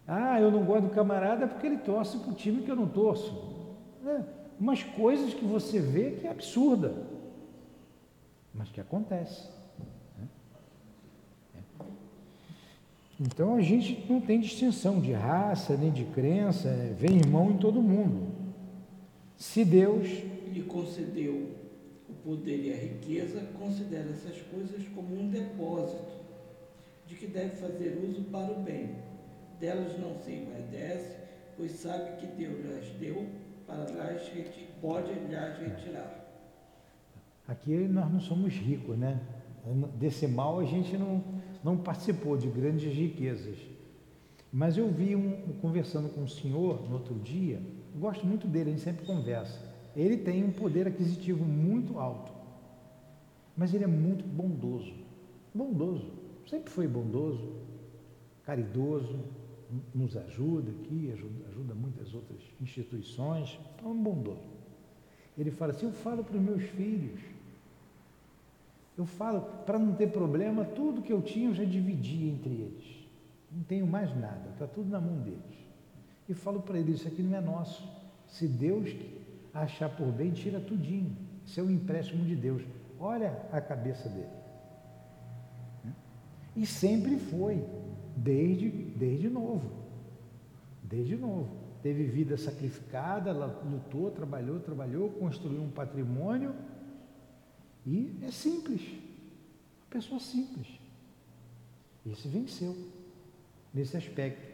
Ah, eu não gosto do camarada porque ele torce para o time que eu não torço. É, umas coisas que você vê que é absurda, mas que acontece. Então a gente não tem distinção de raça, nem de crença, é, vem irmão em todo mundo. Se Deus lhe concedeu poder e a riqueza, considera essas coisas como um depósito de que deve fazer uso para o bem. Delas não se envaidece, pois sabe que Deus lhes deu para lhes pode lhes retirar. Aqui nós não somos ricos, né? Desse mal a gente não não participou de grandes riquezas. Mas eu vi um, conversando com um senhor no outro dia, gosto muito dele, a gente sempre conversa. Ele tem um poder aquisitivo muito alto, mas ele é muito bondoso. Bondoso, sempre foi bondoso, caridoso, nos ajuda aqui, ajuda, ajuda muitas outras instituições, então é bondoso. Ele fala assim: Eu falo para os meus filhos, eu falo, para não ter problema, tudo que eu tinha eu já dividi entre eles. Não tenho mais nada, está tudo na mão deles. E falo para eles, isso aqui não é nosso. Se Deus achar por bem, tira tudinho. Isso é um empréstimo de Deus. Olha a cabeça dele. E sempre foi, desde, desde novo. Desde novo. Teve vida sacrificada, lutou, trabalhou, trabalhou, construiu um patrimônio e é simples. Uma pessoa simples. Esse venceu nesse aspecto.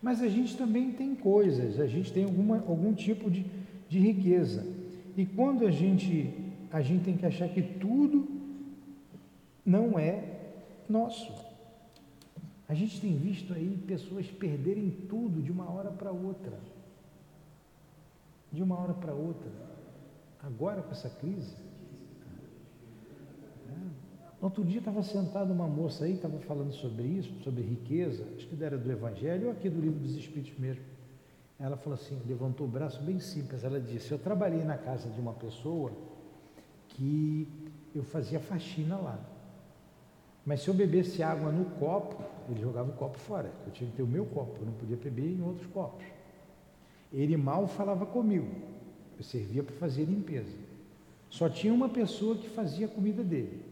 Mas a gente também tem coisas, a gente tem alguma, algum tipo de, de riqueza. E quando a gente, a gente tem que achar que tudo não é nosso. A gente tem visto aí pessoas perderem tudo de uma hora para outra. De uma hora para outra. Agora com essa crise, Outro dia estava sentada uma moça aí, estava falando sobre isso, sobre riqueza, acho que era do Evangelho ou aqui do livro dos Espíritos mesmo. Ela falou assim, levantou o braço bem simples, ela disse, eu trabalhei na casa de uma pessoa que eu fazia faxina lá. Mas se eu bebesse água no copo, ele jogava o copo fora. Eu tinha que ter o meu copo, eu não podia beber em outros copos. Ele mal falava comigo. Eu servia para fazer limpeza. Só tinha uma pessoa que fazia a comida dele.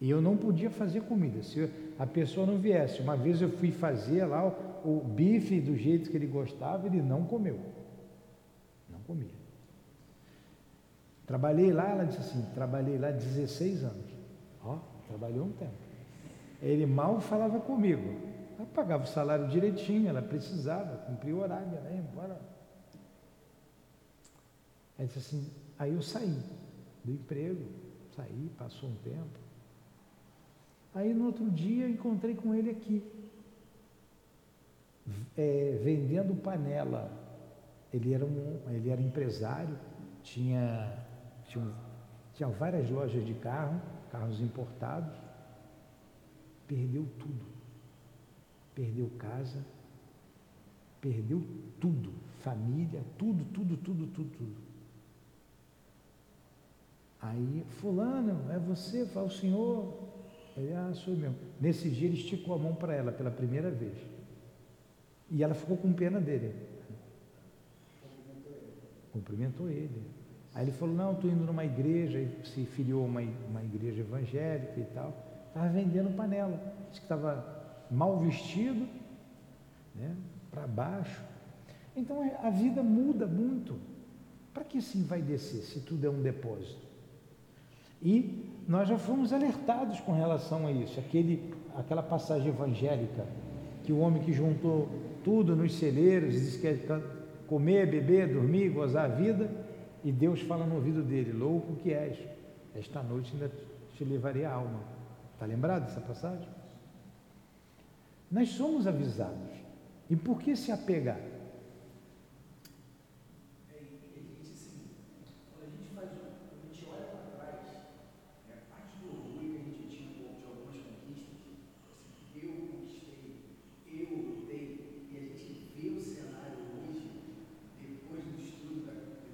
E eu não podia fazer comida. Se a pessoa não viesse, uma vez eu fui fazer lá o, o bife do jeito que ele gostava, ele não comeu. Não comia. Trabalhei lá, ela disse assim, trabalhei lá 16 anos. Ó, trabalhou um tempo. Ele mal falava comigo. Ela pagava o salário direitinho, ela precisava, cumpria o horário, ela ia embora. Ela disse assim, aí eu saí do emprego, saí, passou um tempo. Aí no outro dia encontrei com ele aqui, é, vendendo panela. Ele era, um, ele era empresário, tinha, tinha, tinha várias lojas de carro, carros importados. Perdeu tudo. Perdeu casa, perdeu tudo, família, tudo, tudo, tudo, tudo, tudo. Aí, fulano, é você? Fala, o senhor, ele, ah, sou mesmo. Nesse dia ele esticou a mão para ela pela primeira vez. E ela ficou com pena dele. Cumprimentou ele. Aí ele falou, não, estou indo numa igreja, e se filiou uma, uma igreja evangélica e tal. Estava vendendo panela. Disse que estava mal vestido, né, para baixo. Então a vida muda muito. Para que sim vai descer se tudo é um depósito? E nós já fomos alertados com relação a isso. Aquele, aquela passagem evangélica que o homem que juntou tudo nos celeiros disse que é comer, beber, dormir, gozar a vida, e Deus fala no ouvido dele: Louco que és, esta noite ainda te levarei a alma. Está lembrado dessa passagem? Nós somos avisados. E por que se apegar?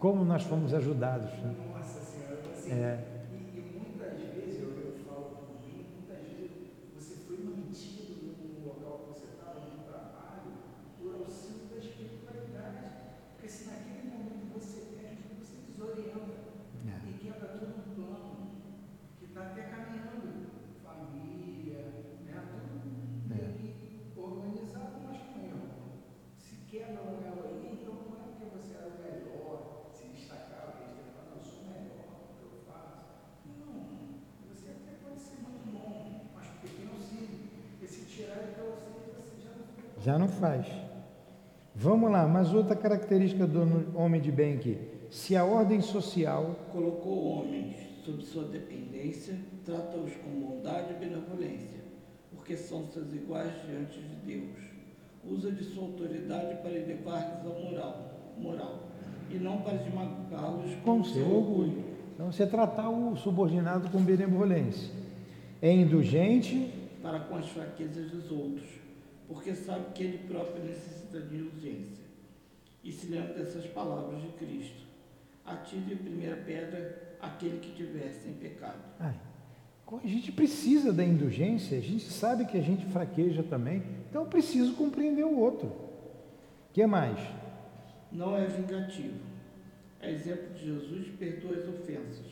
Como nós fomos ajudados. Né? Nossa Senhora, assim, é. e, e, muitas vezes, eu, eu falo por mim, muitas vezes você foi mantido no local que você estava, no trabalho, por auxílio da espiritualidade. Porque se naquele momento você perde, você desorienta é. e quebra todo um plano que está até caminhando. Família, né? tudo é. organizado, mas com erro. Se quebra um elo aí, então não é porque você era o melhor se destacar, porque eles falam, eu sou melhor no que eu faço. Não, você até pode ser muito bom, mas pequeno auxílio. Porque se tirar de auxílio, você já não faz. Vamos lá, mas outra característica do homem de bem aqui. Se a ordem social colocou homens sob sua dependência, trata-os com bondade e benevolência, porque são seus iguais diante de Deus. Usa de sua autoridade para elevar-lhes a moral, moral e não para esmagá-los com, com seu orgulho. Então, você tratar o subordinado com benevolência. É indulgente para com as fraquezas dos outros, porque sabe que ele próprio necessita de urgência. E se lembra dessas palavras de Cristo: Atire a primeira pedra aquele que tiver sem pecado. Ai, a gente precisa da indulgência, a gente sabe que a gente fraqueja também, então eu preciso compreender o outro. O que mais? não é vingativo. É exemplo de Jesus, perdoa as ofensas,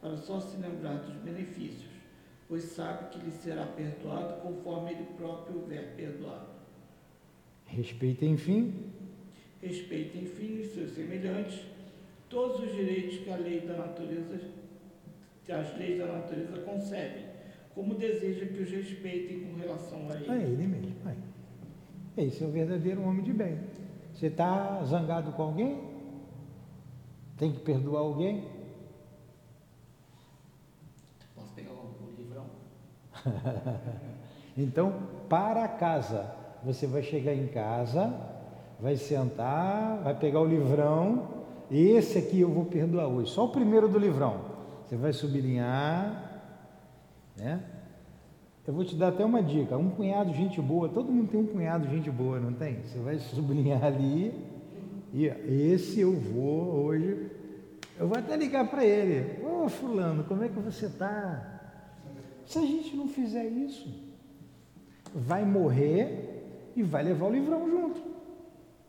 para só se lembrar dos benefícios, pois sabe que lhe será perdoado conforme ele próprio houver perdoado. Respeita, enfim. Respeita, enfim, os seus semelhantes, todos os direitos que a lei da natureza, que as leis da natureza concebem, como deseja que os respeitem com relação a ele. É ele mesmo. É. Esse é o verdadeiro homem de bem. Você está zangado com alguém? Tem que perdoar alguém? Posso pegar o livrão? então, para casa. Você vai chegar em casa, vai sentar, vai pegar o livrão. Esse aqui eu vou perdoar hoje. Só o primeiro do livrão. Você vai sublinhar, Né? Eu vou te dar até uma dica. Um cunhado gente boa, todo mundo tem um cunhado gente boa, não tem? Você vai sublinhar ali. E esse eu vou hoje. Eu vou até ligar para ele. Ô fulano, como é que você está? Se a gente não fizer isso, vai morrer e vai levar o livrão junto.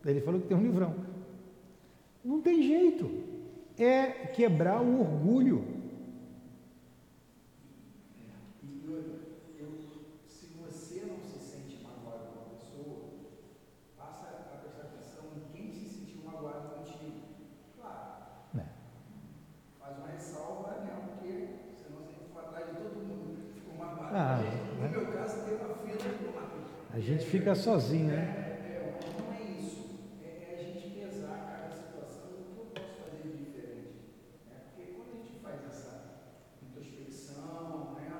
Ele falou que tem um livrão. Não tem jeito. É quebrar o orgulho. E outra, eu, se você não se sente magoado com a pessoa, passa a prestar atenção em quem se sentiu magoado contigo. Claro, né? faz uma ressalva, né? Porque senão você for atrás de todo mundo que ficou magoado. Ah, no meu caso, tem uma fila de tomate. A gente fica sozinho, né? É, mas não é isso. É, é a gente pesar cada situação o que eu posso fazer de diferente. Né? Porque quando a gente faz essa introspecção, né?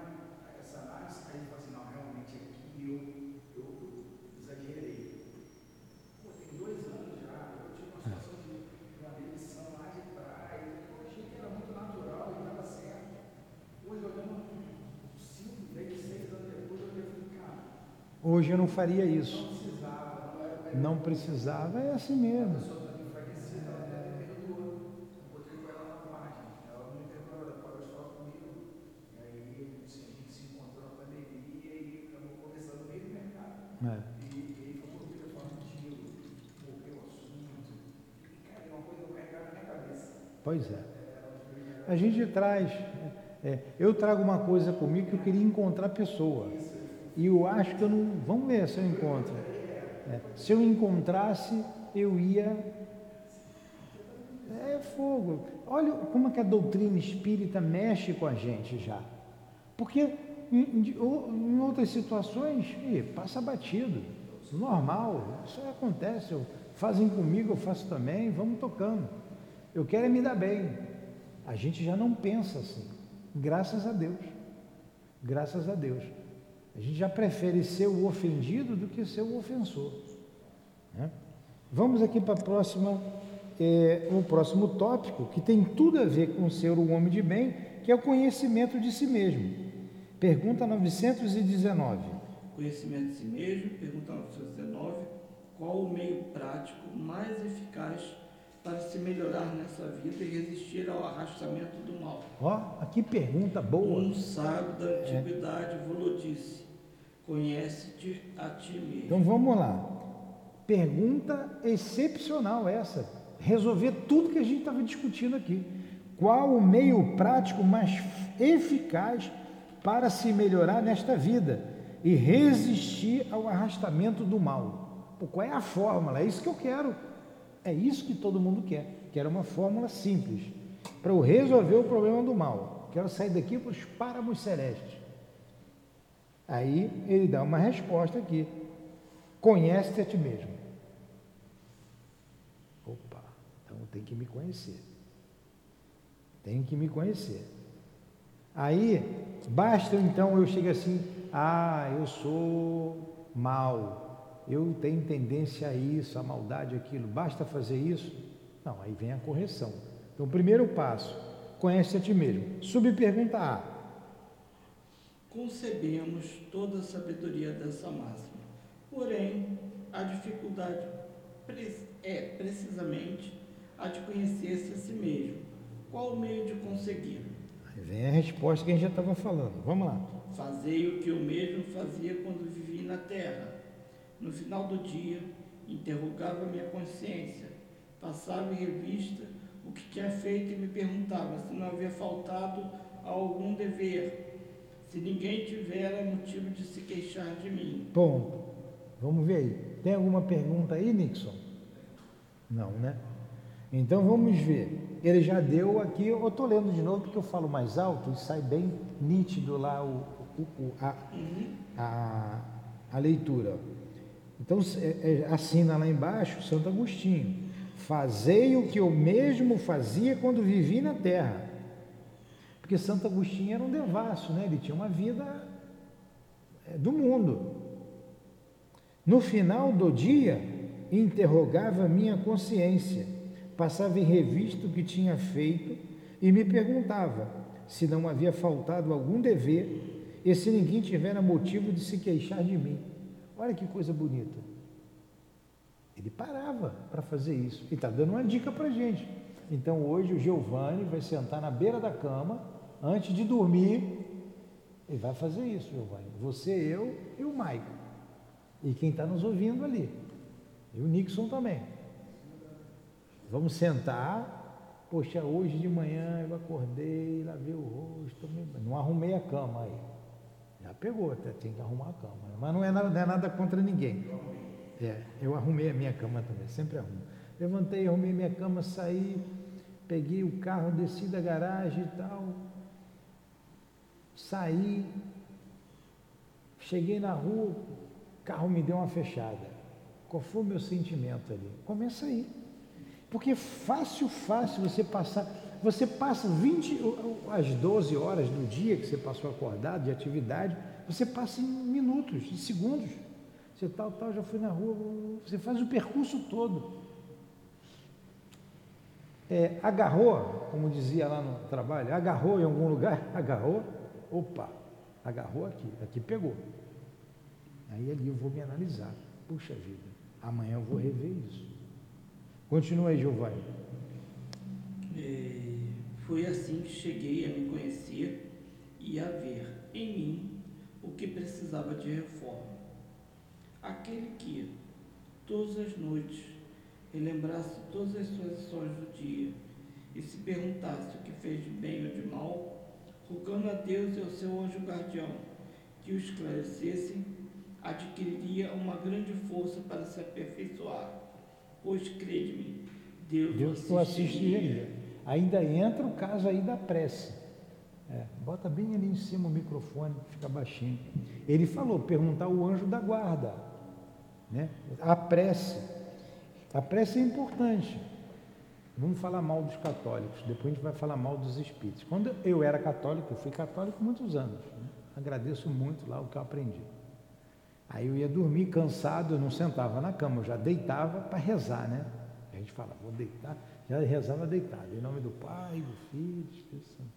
essa análise, aí a gente fala assim, não, realmente aqui eu, eu exagerei. Pô, tem dois anos já, eu tive uma situação de, de uma demissão lá de trás, eu achei que era muito natural e estava certo. Hoje, olhando cinco, dez, seis anos depois, eu olhei e falei, cara, Hoje eu não faria não isso. precisava, não era Não precisava, é assim mesmo. pessoa está enfraquecida, ela está dependendo do outro. Eu botei com ela na margem. Ela não me perdoou, ela parou de falar comigo. E aí assim, a gente se encontrou na pandemia e aí acabou conversando no meio do mercado. É. E e ele falou, eu queria falar contigo, morreu o assunto. E cara, é uma coisa que eu carregava na minha cabeça. Pois é. A gente traz. é, eu trago uma coisa comigo que eu queria encontrar pessoa. E eu acho que eu não. Vamos ver se eu encontro. É, se eu encontrasse, eu ia. É fogo. Olha como é que a doutrina espírita mexe com a gente já. Porque em, em- outras situações, passa batido. Normal. Isso acontece. Fazem comigo, eu faço também, vamos tocando. Eu quero é me dar bem. A gente já não pensa assim. Graças a Deus. Graças a Deus. A gente já prefere ser o ofendido do que ser o ofensor. né? Vamos aqui para a próxima, é, o próximo tópico, que tem tudo a ver com ser o homem de bem, que é o conhecimento de si mesmo. Pergunta 919. Conhecimento de si mesmo, pergunta 919. Qual o meio prático mais eficaz para se melhorar nessa vida e resistir ao arrastamento do mal? Ó, que pergunta boa. Um sábio da antiguidade vos disse: Conhece-te a ti mesmo. Então vamos lá. Pergunta excepcional essa. Resolver tudo que a gente estava discutindo aqui. Qual o meio prático mais eficaz para se melhorar nesta vida e resistir ao arrastamento do mal? Pô, qual é a fórmula? É isso que eu quero. É isso que todo mundo quer. Quero uma fórmula simples para eu resolver o problema do mal. Quero sair daqui para os páramos celestes. Aí ele dá uma resposta aqui. Conhece-te a ti mesmo. Opa, então tem que me conhecer. Tenho que me conhecer. Aí, basta então eu chegar assim, ah, eu sou mal, eu tenho tendência a isso, a maldade, aquilo, basta fazer isso? Não, aí vem a correção. Então, primeiro passo, conhece a ti mesmo. Subpergunta A. Concebemos toda a sabedoria dessa máxima. Porém, a dificuldade é precisamente a de conhecer-se a si mesmo. Qual o meio de conseguir? Aí vem a resposta que a gente já estava falando. Vamos lá. Fazei o que eu mesmo fazia quando vivi na terra. No final do dia, interrogava minha consciência, passava em revista o que tinha feito e me perguntava se não havia faltado a algum dever, se ninguém tivera motivo de se queixar de mim. Ponto. Vamos ver aí. Tem alguma pergunta aí, Nixon? Não, né? Então vamos ver. Ele já deu aqui, eu estou lendo de novo porque eu falo mais alto e sai bem nítido lá o, o- o- a, a, a leitura. Então é- é, assina lá embaixo Santo Agostinho. Fazei o que eu mesmo fazia quando vivi na terra. Porque Santo Agostinho era um devasso, né? Ele tinha uma vida é, do mundo. No final do dia, interrogava minha consciência, passava em revista o que tinha feito e me perguntava se não havia faltado algum dever e se ninguém tiver motivo de se queixar de mim. Olha que coisa bonita. Ele parava para fazer isso. E está dando uma dica para gente. Então hoje o Giovanni vai sentar na beira da cama, antes de dormir, ele vai fazer isso, Giovanni. Você, eu e o Maico. E quem está nos ouvindo ali. E o Nixon também. Vamos sentar. Poxa, hoje de manhã eu acordei, lavei o rosto, não arrumei a cama aí. Já pegou, até tem que arrumar a cama. Mas não é nada, não é nada contra ninguém. É, eu arrumei a minha cama também, sempre arrumo. Levantei, arrumei minha cama, saí, peguei o carro, desci da garagem e tal. Saí, cheguei na rua, o carro me deu uma fechada. Qual foi o meu sentimento ali? Começa aí. Porque fácil, fácil você passar. Você passa 20, as 12 horas do dia que você passou acordado de atividade, você passa em minutos, em segundos. Você tal, tal, já foi na rua, você faz o percurso todo. É, agarrou, como dizia lá no trabalho, agarrou em algum lugar, agarrou, opa, agarrou aqui, aqui pegou. Aí ali eu vou me analisar. Puxa vida, amanhã eu vou rever isso. Continua aí, Giovanni. É, foi assim que cheguei a me conhecer e a ver em mim o que precisava de reforma aquele que, todas as noites, relembrasse todas as suas ações do dia e se perguntasse o que fez de bem ou de mal, rogando a Deus e ao seu anjo guardião que o esclarecessem, adquiriria uma grande força para se aperfeiçoar. Pois, crede-me, Deus, Deus o assistiria. Ainda entra o caso aí da prece. É, bota bem ali em cima o microfone, fica baixinho. Ele falou, perguntar o anjo da guarda. Né? A prece. A prece é importante. Vamos falar mal dos católicos, depois a gente vai falar mal dos espíritos. Quando eu era católico, eu fui católico muitos anos. Né? Agradeço muito lá o que eu aprendi. Aí eu ia dormir cansado, eu não sentava na cama, eu já deitava para rezar, né? A gente fala, vou deitar, já rezava deitado, em nome do Pai, do Filho, do Espírito Santo.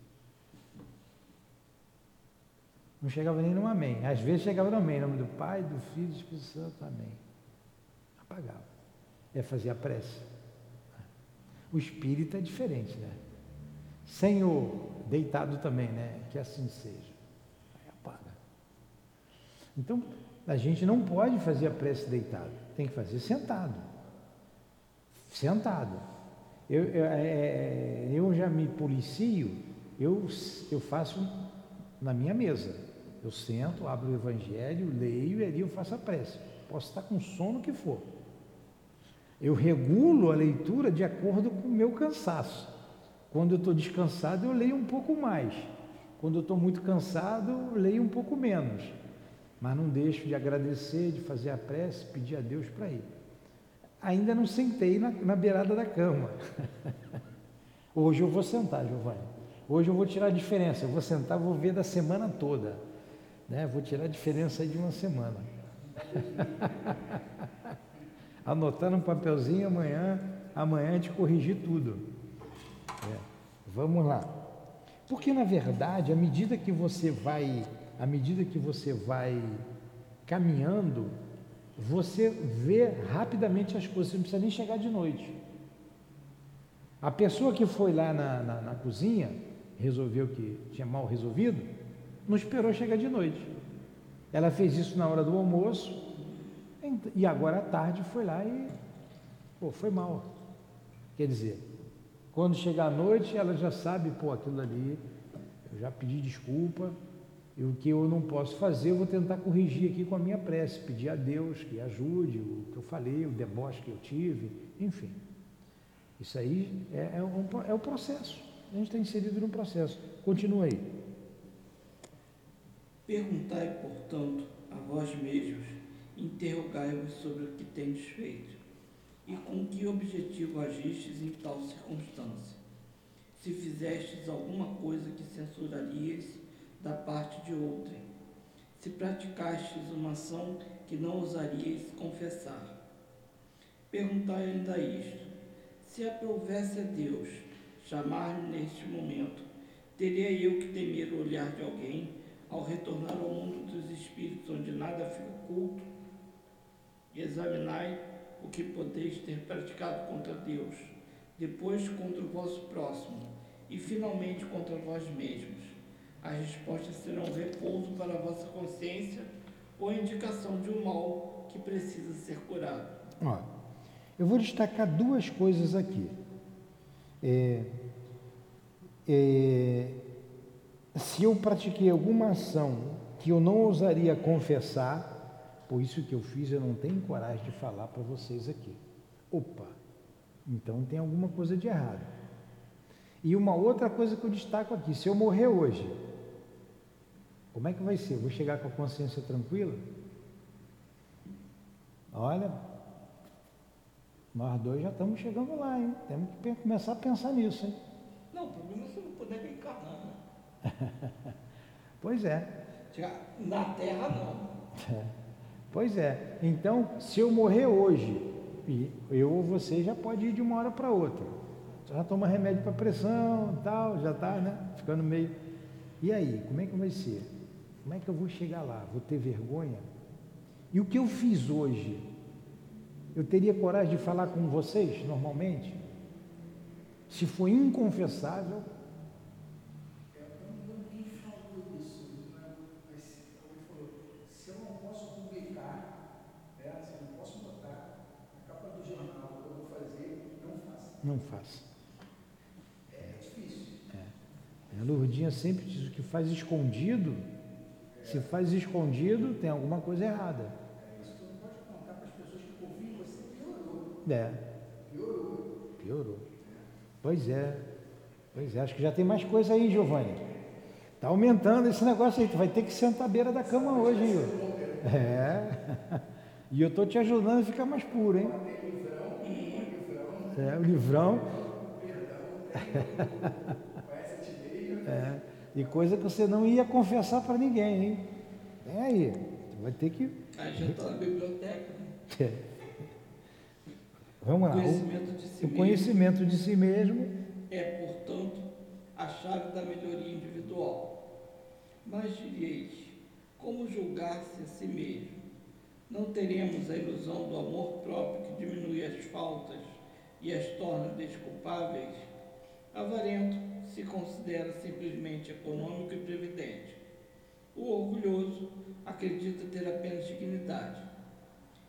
Não chegava nem no amém. Às vezes chegava no amém, em nome do Pai, do Filho e do Espírito Santo, amém. Apagava. Ia fazer a prece. O espírito é diferente, né? Senhor, deitado também, né? Que assim seja. Aí apaga. Então, a gente não pode fazer a prece deitado, tem que fazer sentado. Sentado. Eu, eu, é, eu já me policio, eu, eu faço na minha mesa. Eu sento, abro o evangelho, leio e ali eu faço a prece. Posso estar com sono que for. Eu regulo a leitura de acordo com o meu cansaço. Quando eu estou descansado, eu leio um pouco mais. Quando eu estou muito cansado, eu leio um pouco menos. Mas não deixo de agradecer, de fazer a prece, pedir a Deus para ir. Ainda não sentei na, na beirada da cama. Hoje eu vou sentar, Giovanni. Hoje eu vou tirar a diferença. Eu vou sentar, vou ver da semana toda. Né? Vou tirar a diferença de uma semana. Anotar um papelzinho amanhã, amanhã a gente corrigir tudo. É. Vamos lá. Porque na verdade, à medida que você vai, à medida que você vai caminhando, você vê rapidamente as coisas, você não precisa nem chegar de noite. A pessoa que foi lá na, na, na cozinha, resolveu que tinha mal resolvido, não esperou chegar de noite. Ela fez isso na hora do almoço e agora à tarde foi lá e pô, foi mal. Quer dizer, quando chegar à noite ela já sabe, pô, aquilo ali, eu já pedi desculpa, e o que eu não posso fazer, eu vou tentar corrigir aqui com a minha prece, pedir a Deus que ajude o que eu falei, o deboche que eu tive, enfim. Isso aí é, é, um, é o processo. A gente está inserido no processo. Continua aí. Perguntai, portanto, a vós mesmos, interrogai-vos sobre o que tendes feito, e com que objetivo agistes em tal circunstância. Se fizestes alguma coisa que censurarias da parte de outrem, se praticastes uma ação que não ousarias confessar. Perguntai ainda isto: se aprovesse a Deus chamar-me neste momento, teria eu que temer o olhar de alguém ao retornar ao mundo dos espíritos, onde nada fica oculto, examinai o que podeis ter praticado contra Deus, depois contra o vosso próximo, e finalmente contra vós mesmos. As respostas serão repouso para a vossa consciência ou indicação de um mal que precisa ser curado. Ó, eu vou destacar duas coisas aqui. É, é, se eu pratiquei alguma ação que eu não ousaria confessar, por isso que eu fiz, eu não tenho coragem de falar para vocês aqui. Opa, então tem alguma coisa de errado. E uma outra coisa que eu destaco aqui: se eu morrer hoje, como é que vai ser? vou chegar com a consciência tranquila? Olha, nós dois já estamos chegando lá, hein? Temos que começar a pensar nisso, hein? Não, o problema é se não puder reencarnar, né? pois é. Na Terra, não. É. Pois é. Então, se eu morrer hoje, eu ou você já pode ir de uma hora para outra. Já toma remédio para pressão e tal, já está, né? Ficando meio. E aí, como é que vai ser? Como é que eu vou chegar lá? Vou ter vergonha? E o que eu fiz hoje? Eu teria coragem de falar com vocês normalmente? Se foi inconfessável, não faça. É difícil. É. A Lourdinha sempre diz o que faz escondido, é. Se faz escondido, tem alguma coisa errada. É, isso tu não pode contar para as pessoas que você, piorou. É. Piorou. Piorou. Pois é. Pois é, acho que já tem mais coisa aí, Giovanni. Está aumentando esse negócio aí. Tu vai ter que sentar à beira da cama hoje, hein? É. E eu estou te ajudando a ficar mais puro, hein? É, o livrão. é, e coisa que você não ia confessar para ninguém, hein? É aí. Você vai ter que. Aí já está na biblioteca. Né? É. Vamos lá. O conhecimento de si, o conhecimento de si mesmo é, portanto, a chave da melhoria individual. Mas direis, como julgar-se a si mesmo? Não teremos a ilusão do amor próprio que diminui as faltas e as torna desculpáveis, avarento se considera simplesmente econômico e previdente. O orgulhoso acredita ter apenas dignidade.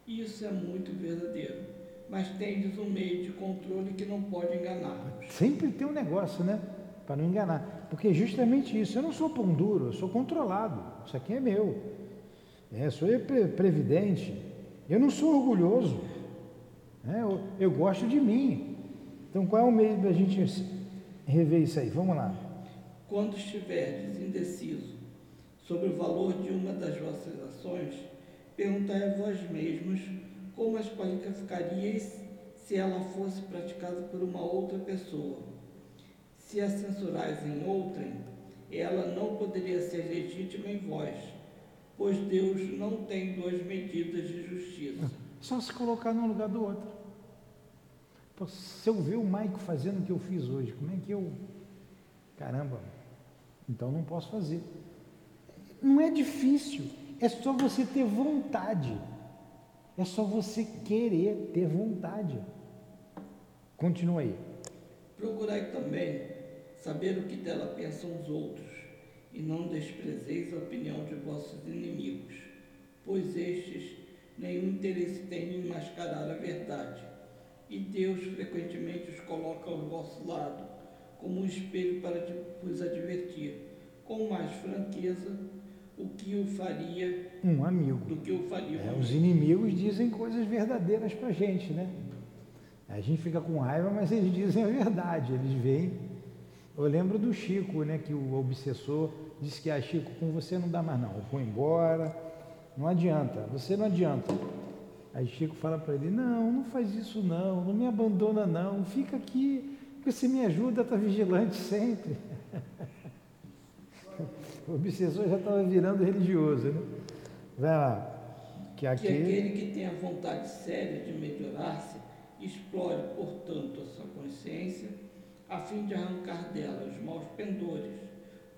Isso é muito verdadeiro, mas tendes um meio de controle que não pode enganar-nos. Sempre tem um negócio, né? Para não enganar. Porque é justamente isso. Eu não sou pão duro, eu sou controlado. Isso aqui é meu. É, sou previdente. Eu não sou orgulhoso. É, eu, eu, gosto de mim. Então qual é o meio da gente rever isso aí? Vamos lá. Quando estiverdes indeciso sobre o valor de uma das vossas ações, perguntai a vós mesmos como as qualificaríeis se ela fosse praticada por uma outra pessoa. Se a censurais em outrem, ela não poderia ser legítima em vós, pois Deus não tem duas medidas de justiça. Só se colocar no lugar do outro. Se eu ver o Maico fazendo o que eu fiz hoje, como é que eu. Caramba, então não posso fazer. Não é difícil, é só você ter vontade. É só você querer ter vontade. Continua aí. Procurai também saber o que dela pensam os outros, e não desprezeis a opinião de vossos inimigos, pois estes nenhum interesse têm em mascarar a verdade e Deus frequentemente os coloca ao vosso lado, como um espelho para vos advertir, com mais franqueza, o que o faria um amigo do que o faria um é, Os inimigos dizem coisas verdadeiras para a gente, né? A gente fica com raiva, mas eles dizem a verdade, eles veem. Eu lembro do Chico, né? Que o obsessor disse que, ah, Chico, com você não dá mais não, eu vou embora, não adianta, você não adianta. Aí Chico fala para ele: Não, não faz isso não, não me abandona não, fica aqui, porque você me ajuda, está vigilante sempre. o obsessor já estava virando religioso, né? Vai lá. Que, aquele... que aquele que tem a vontade séria de melhorar-se, explore, portanto, a sua consciência, a fim de arrancar dela os maus pendores,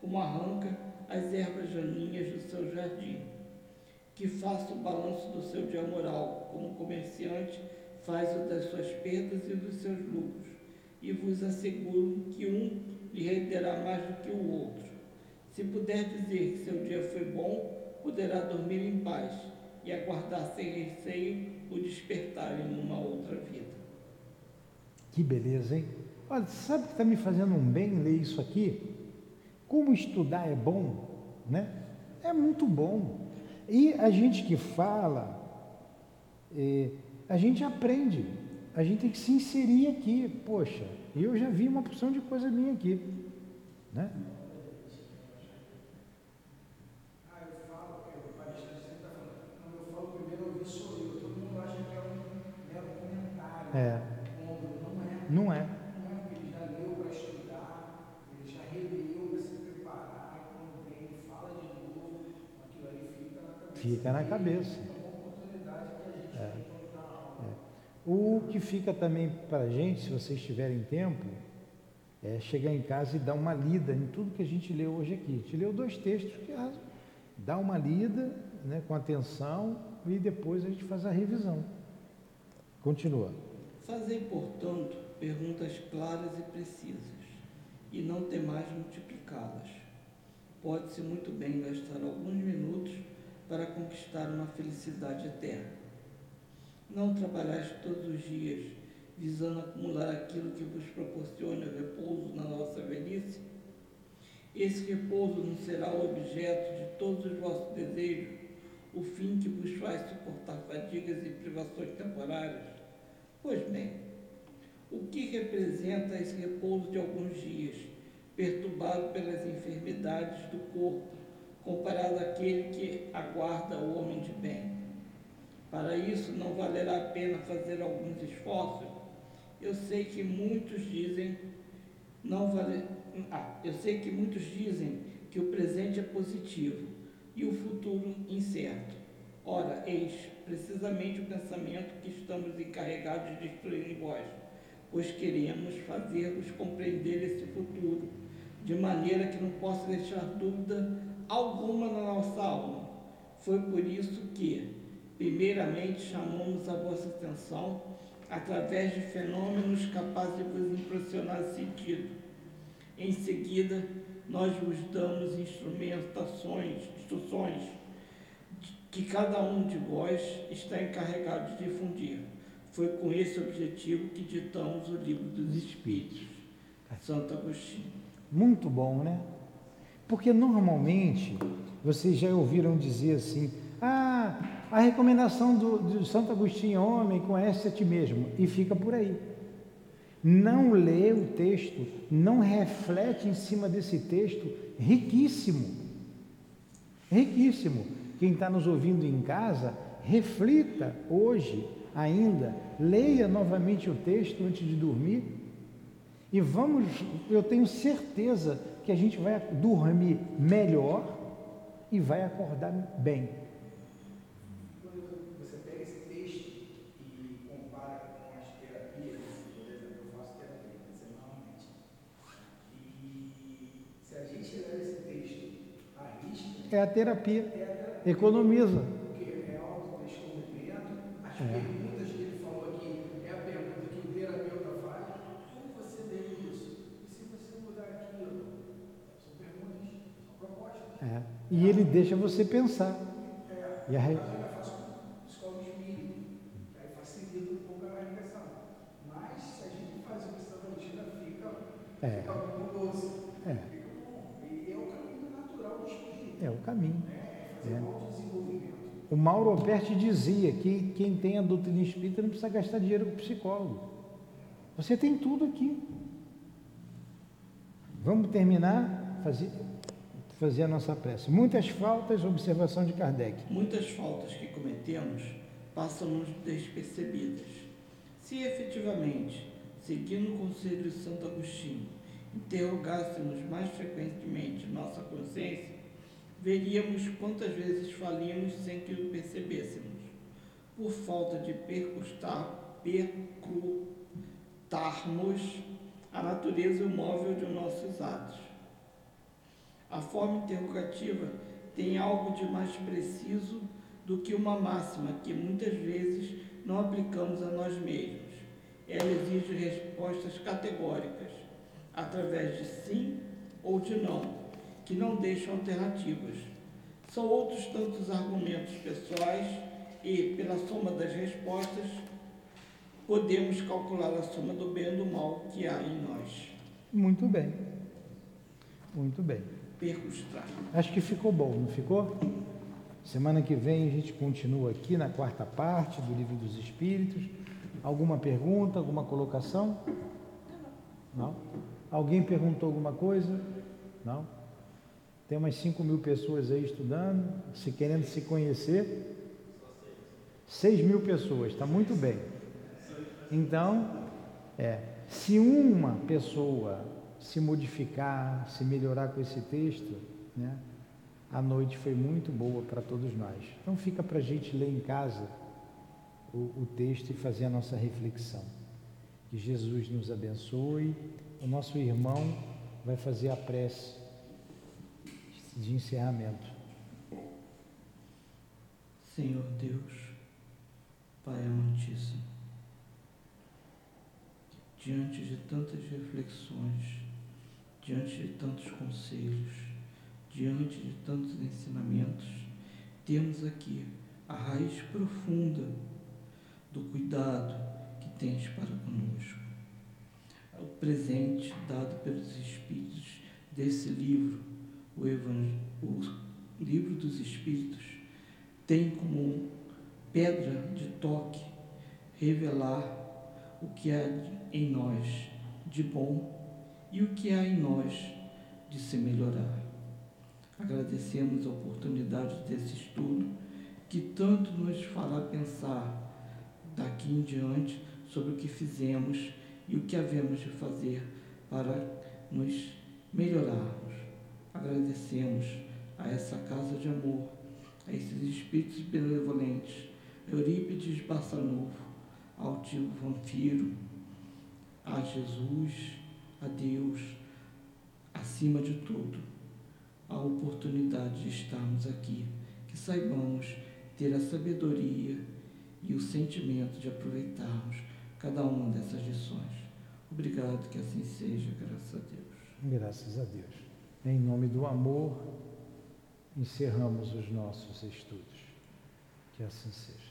como arranca as ervas daninhas do seu jardim, que faça o balanço do seu dia moral, como comerciante faz o das suas perdas e dos seus lucros, e vos asseguro que um lhe renderá mais do que o outro. Se puder dizer que seu dia foi bom, poderá dormir em paz e aguardar sem receio o despertar em uma outra vida. Que beleza, hein? Olha, sabe que está me fazendo um bem ler isso aqui? Como estudar é bom, né? É muito bom. E a gente que fala, é, a gente aprende. A gente tem que se inserir aqui. Poxa, eu já vi uma porção de coisa minha aqui, né? Ah, eu falo, é, o palestrante sempre está falando, quando eu falo primeiro ouvir sou eu, todo mundo acha que é um mero comentário, É, ombro, não é, não é. não é, porque ele já leu para estudar, ele já releu para se preparar, e quando vem ele fala de novo, aquilo aí fica na cabeça. É É. O que fica também para a gente, se vocês tiverem tempo, é chegar em casa e dar uma lida em tudo que a gente leu hoje aqui. A gente leu dois textos que ah, dá uma lida né, com atenção e depois a gente faz a revisão. Continua. Fazei, portanto, perguntas claras e precisas, e não temais multiplicá-las. Pode-se muito bem gastar alguns minutos para conquistar uma felicidade eterna. Não trabalhais todos os dias visando acumular aquilo que vos proporcione o repouso na nossa velhice? Esse repouso não será o objeto de todos os vossos desejos, o fim que vos faz suportar fadigas e privações temporárias? Pois bem, o que representa esse repouso de alguns dias, perturbado pelas enfermidades do corpo, comparado àquele que aguarda o homem de bem? Para isso, não valerá a pena fazer alguns esforços? Eu sei que muitos dizem não vale... ah, eu sei que muitos dizem que o presente é positivo e o futuro incerto. Ora, eis precisamente o pensamento que estamos encarregados de destruir em vós, pois queremos fazer-vos compreender esse futuro, de maneira que não possa deixar dúvida alguma na nossa alma. Foi por isso que, primeiramente, chamamos a vossa atenção através de fenômenos capazes de vos impressionar sentido. Em seguida, nós vos damos instrumentações, instruções que cada um de vós está encarregado de difundir. Foi com esse objetivo que ditamos o livro dos Espíritos. Santo Agostinho. Muito bom, né? Porque normalmente vocês já ouviram dizer assim: ah, a recomendação do, do Santo Agostinho, homem, conhece a ti mesmo, e fica por aí. Não lê o texto, não reflete em cima desse texto riquíssimo. Riquíssimo. Quem está nos ouvindo em casa, reflita hoje ainda, leia novamente o texto antes de dormir. E vamos, eu tenho certeza que a gente vai dormir melhor e vai acordar bem. Você pega esse texto e compara com as terapias, por exemplo, eu faço terapia semanalmente. E se a gente esse texto à risca, É a terapia, é a terapia, economiza. porque é autodescobrimento. As É. perguntas que ele falou aqui é a pergunta que o terapeuta faz. Como você vê isso? E se você mudar aquilo? São perguntas, são propostas. É. E ele deixa você pensar. É, E aí facilita um pouco a regressão. Mas se a gente faz isso essa rotina, fica, É. fica É. E é o caminho natural do espírito, é o caminho. né? É fazer É. O Mauro Alberti dizia que quem tem a doutrina espírita não precisa gastar dinheiro com psicólogo. Você tem tudo aqui. Vamos terminar, fazer, fazer a nossa prece. Muitas faltas, observação de Kardec. Muitas faltas que cometemos passam-nos despercebidas. Se efetivamente, seguindo o conselho de Santo Agostinho, interrogássemos mais frequentemente nossa consciência, veríamos quantas vezes falimos sem que o percebêssemos, por falta de percustar, percrutarmos a natureza móvel de nossos atos. A forma interrogativa tem algo de mais preciso do que uma máxima que muitas vezes não aplicamos a nós mesmos. Ela exige respostas categóricas, através de sim ou de não, que não deixam alternativas. São outros tantos argumentos pessoais e, pela soma das respostas, podemos calcular a soma do bem e do mal que há em nós. Muito bem. Muito bem. Percustrar. Acho que ficou bom, não ficou? Semana que vem a gente continua aqui na quarta parte do Livro dos Espíritos. Alguma pergunta, alguma colocação? Não? Alguém perguntou alguma coisa? Não? Tem umas 5 mil pessoas aí estudando, se querendo se conhecer. 6 mil pessoas, está muito bem. Então, é, se uma pessoa se modificar, se melhorar com esse texto, né, a noite foi muito boa para todos nós. Então fica para a gente ler em casa o, o texto e fazer a nossa reflexão. Que Jesus nos abençoe. O nosso irmão vai fazer a prece de encerramento. Senhor Deus, Pai amantíssimo, diante de tantas reflexões, diante de tantos conselhos, diante de tantos ensinamentos, temos aqui a raiz profunda do cuidado que tens para conosco. O presente dado pelos Espíritos desse livro, o, o livro dos Espíritos, tem como pedra de toque revelar o que há em nós de bom e o que há em nós de se melhorar. Agradecemos a oportunidade desse estudo que tanto nos fará pensar daqui em diante sobre o que fizemos e o que havemos de fazer para nos melhorarmos. Agradecemos a essa casa de amor, a esses espíritos benevolentes, Eurípides Barçanovo, ao tio Vanfiro, a Jesus, a Deus, acima de tudo, a oportunidade de estarmos aqui, que saibamos ter a sabedoria e o sentimento de aproveitarmos cada uma dessas lições. Obrigado, que assim seja, graças a Deus. Graças a Deus. Em nome do amor, encerramos os nossos estudos. Que assim seja.